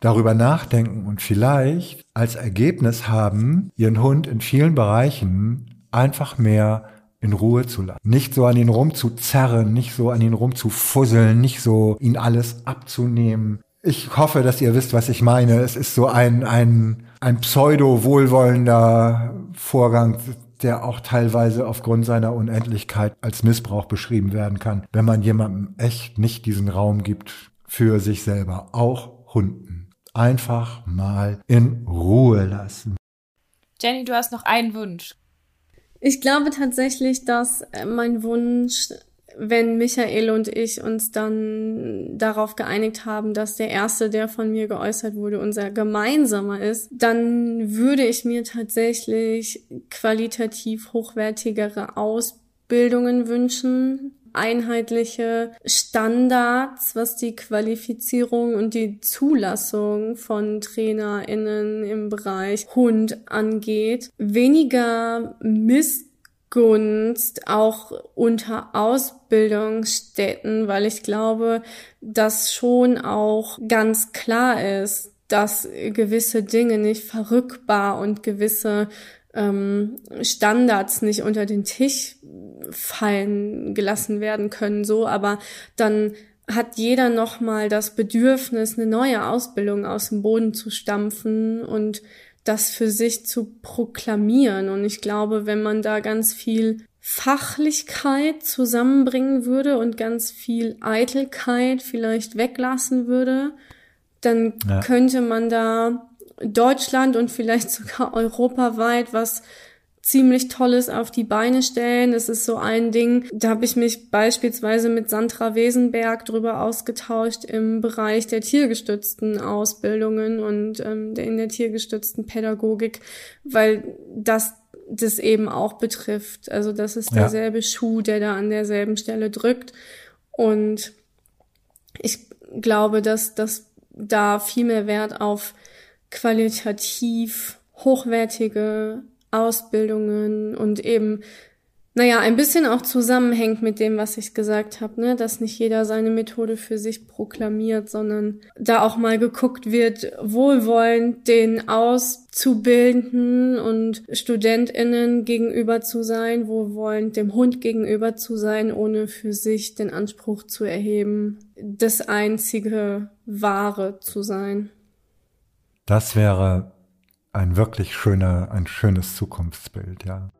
[SPEAKER 1] darüber nachdenken und vielleicht als Ergebnis haben, ihren Hund in vielen Bereichen einfach mehr in Ruhe zu lassen. Nicht so an ihn rumzuzerren, nicht so an ihn rumzufusseln, nicht so ihn alles abzunehmen. Ich hoffe, dass ihr wisst, was ich meine. Es ist so ein, ein, ein pseudo-wohlwollender Vorgang, der auch teilweise aufgrund seiner Unendlichkeit als Missbrauch beschrieben werden kann, wenn man jemandem echt nicht diesen Raum gibt für sich selber, auch Hunden. Einfach mal in Ruhe lassen.
[SPEAKER 3] Jenny, du hast noch einen Wunsch.
[SPEAKER 2] Ich glaube tatsächlich, dass mein Wunsch, wenn Michael und ich uns dann darauf geeinigt haben, dass der erste, der von mir geäußert wurde, unser gemeinsamer ist, dann würde ich mir tatsächlich qualitativ hochwertigere Ausbildungen wünschen, einheitliche Standards, was die Qualifizierung und die Zulassung von TrainerInnen im Bereich Hund angeht. Weniger Missgunst auch unter Ausbildungsstätten, weil ich glaube, dass schon auch ganz klar ist, dass gewisse Dinge nicht verrückbar und gewisse ähm, Standards nicht unter den Tisch fallen gelassen werden können, so, aber dann hat jeder nochmal das Bedürfnis, eine neue Ausbildung aus dem Boden zu stampfen und das für sich zu proklamieren. Und ich glaube, wenn man da ganz viel Fachlichkeit zusammenbringen würde und ganz viel Eitelkeit vielleicht weglassen würde, dann ja. könnte man da Deutschland und vielleicht sogar europaweit was ziemlich Tolles auf die Beine stellen. Das ist so ein Ding. Da habe ich mich beispielsweise mit Sandra Wesenberg drüber ausgetauscht im Bereich der tiergestützten Ausbildungen und ähm, in der tiergestützten Pädagogik, weil das das eben auch betrifft. Also das ist derselbe ja. Schuh, der da an derselben Stelle drückt. Und ich glaube, dass, dass da viel mehr Wert auf qualitativ hochwertige Ausbildungen und eben, naja, ein bisschen auch zusammenhängt mit dem, was ich gesagt habe, ne, dass nicht jeder seine Methode für sich proklamiert, sondern da auch mal geguckt wird, wohlwollend den Auszubildenden und StudentInnen gegenüber zu sein, wohlwollend dem Hund gegenüber zu sein, ohne für sich den Anspruch zu erheben, das einzige Wahre zu sein.
[SPEAKER 1] Das wäre ein wirklich schöner, ein schönes Zukunftsbild, ja.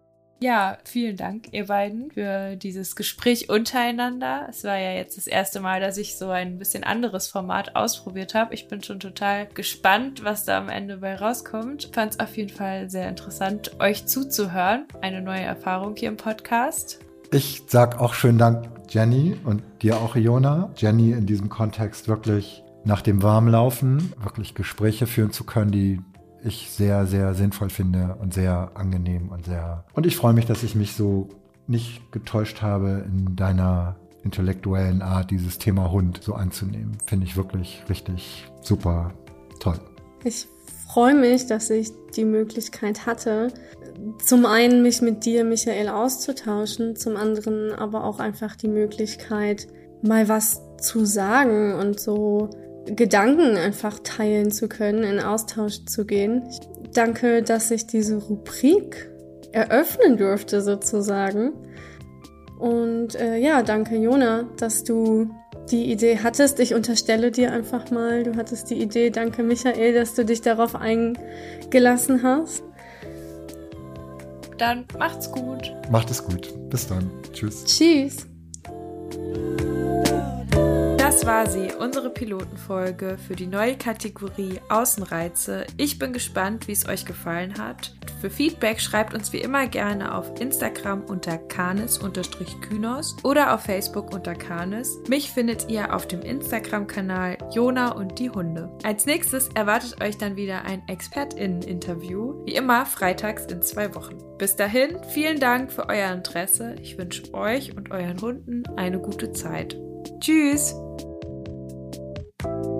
[SPEAKER 3] Ja, vielen Dank, ihr beiden, für dieses Gespräch untereinander. Es war ja jetzt das erste Mal, dass ich so ein bisschen anderes Format ausprobiert habe. Ich bin schon total gespannt, was da am Ende bei rauskommt. Fand es auf jeden Fall sehr interessant, euch zuzuhören. Eine neue Erfahrung hier im Podcast.
[SPEAKER 1] Ich sag auch schönen Dank, Jenny, und dir auch, Iona. Jenny in diesem Kontext wirklich nach dem Warmlaufen wirklich Gespräche führen zu können, die ich sehr, sehr sinnvoll finde und sehr angenehm und sehr. Und ich freue mich, dass ich mich so nicht getäuscht habe in deiner intellektuellen Art, dieses Thema Hund so anzunehmen. Finde ich wirklich richtig super toll.
[SPEAKER 2] Ich freue mich, dass ich die Möglichkeit hatte, zum einen mich mit dir, Michael, auszutauschen, zum anderen aber auch einfach die Möglichkeit, mal was zu sagen und so Gedanken einfach teilen zu können, in Austausch zu gehen. Ich danke, dass ich diese Rubrik eröffnen durfte sozusagen. Und äh, ja, danke Jona, dass du die Idee hattest. Ich unterstelle dir einfach mal, du hattest die Idee. Danke, Michael, dass du dich darauf eingelassen hast.
[SPEAKER 3] Dann macht's gut.
[SPEAKER 1] Macht es gut. Bis dann. Tschüss.
[SPEAKER 2] Tschüss.
[SPEAKER 3] Das war sie, unsere Pilotenfolge für die neue Kategorie Außenreize. Ich bin gespannt, wie es euch gefallen hat. Für Feedback schreibt uns wie immer gerne auf Instagram unter kanis-kynos oder auf Facebook unter kanis. Mich findet ihr auf dem Instagram-Kanal Jona und die Hunde. Als nächstes erwartet euch dann wieder ein ExpertInnen-Interview, wie immer freitags in zwei Wochen. Bis dahin, vielen Dank für euer Interesse. Ich wünsche euch und euren Hunden eine gute Zeit. Tschüss! thank you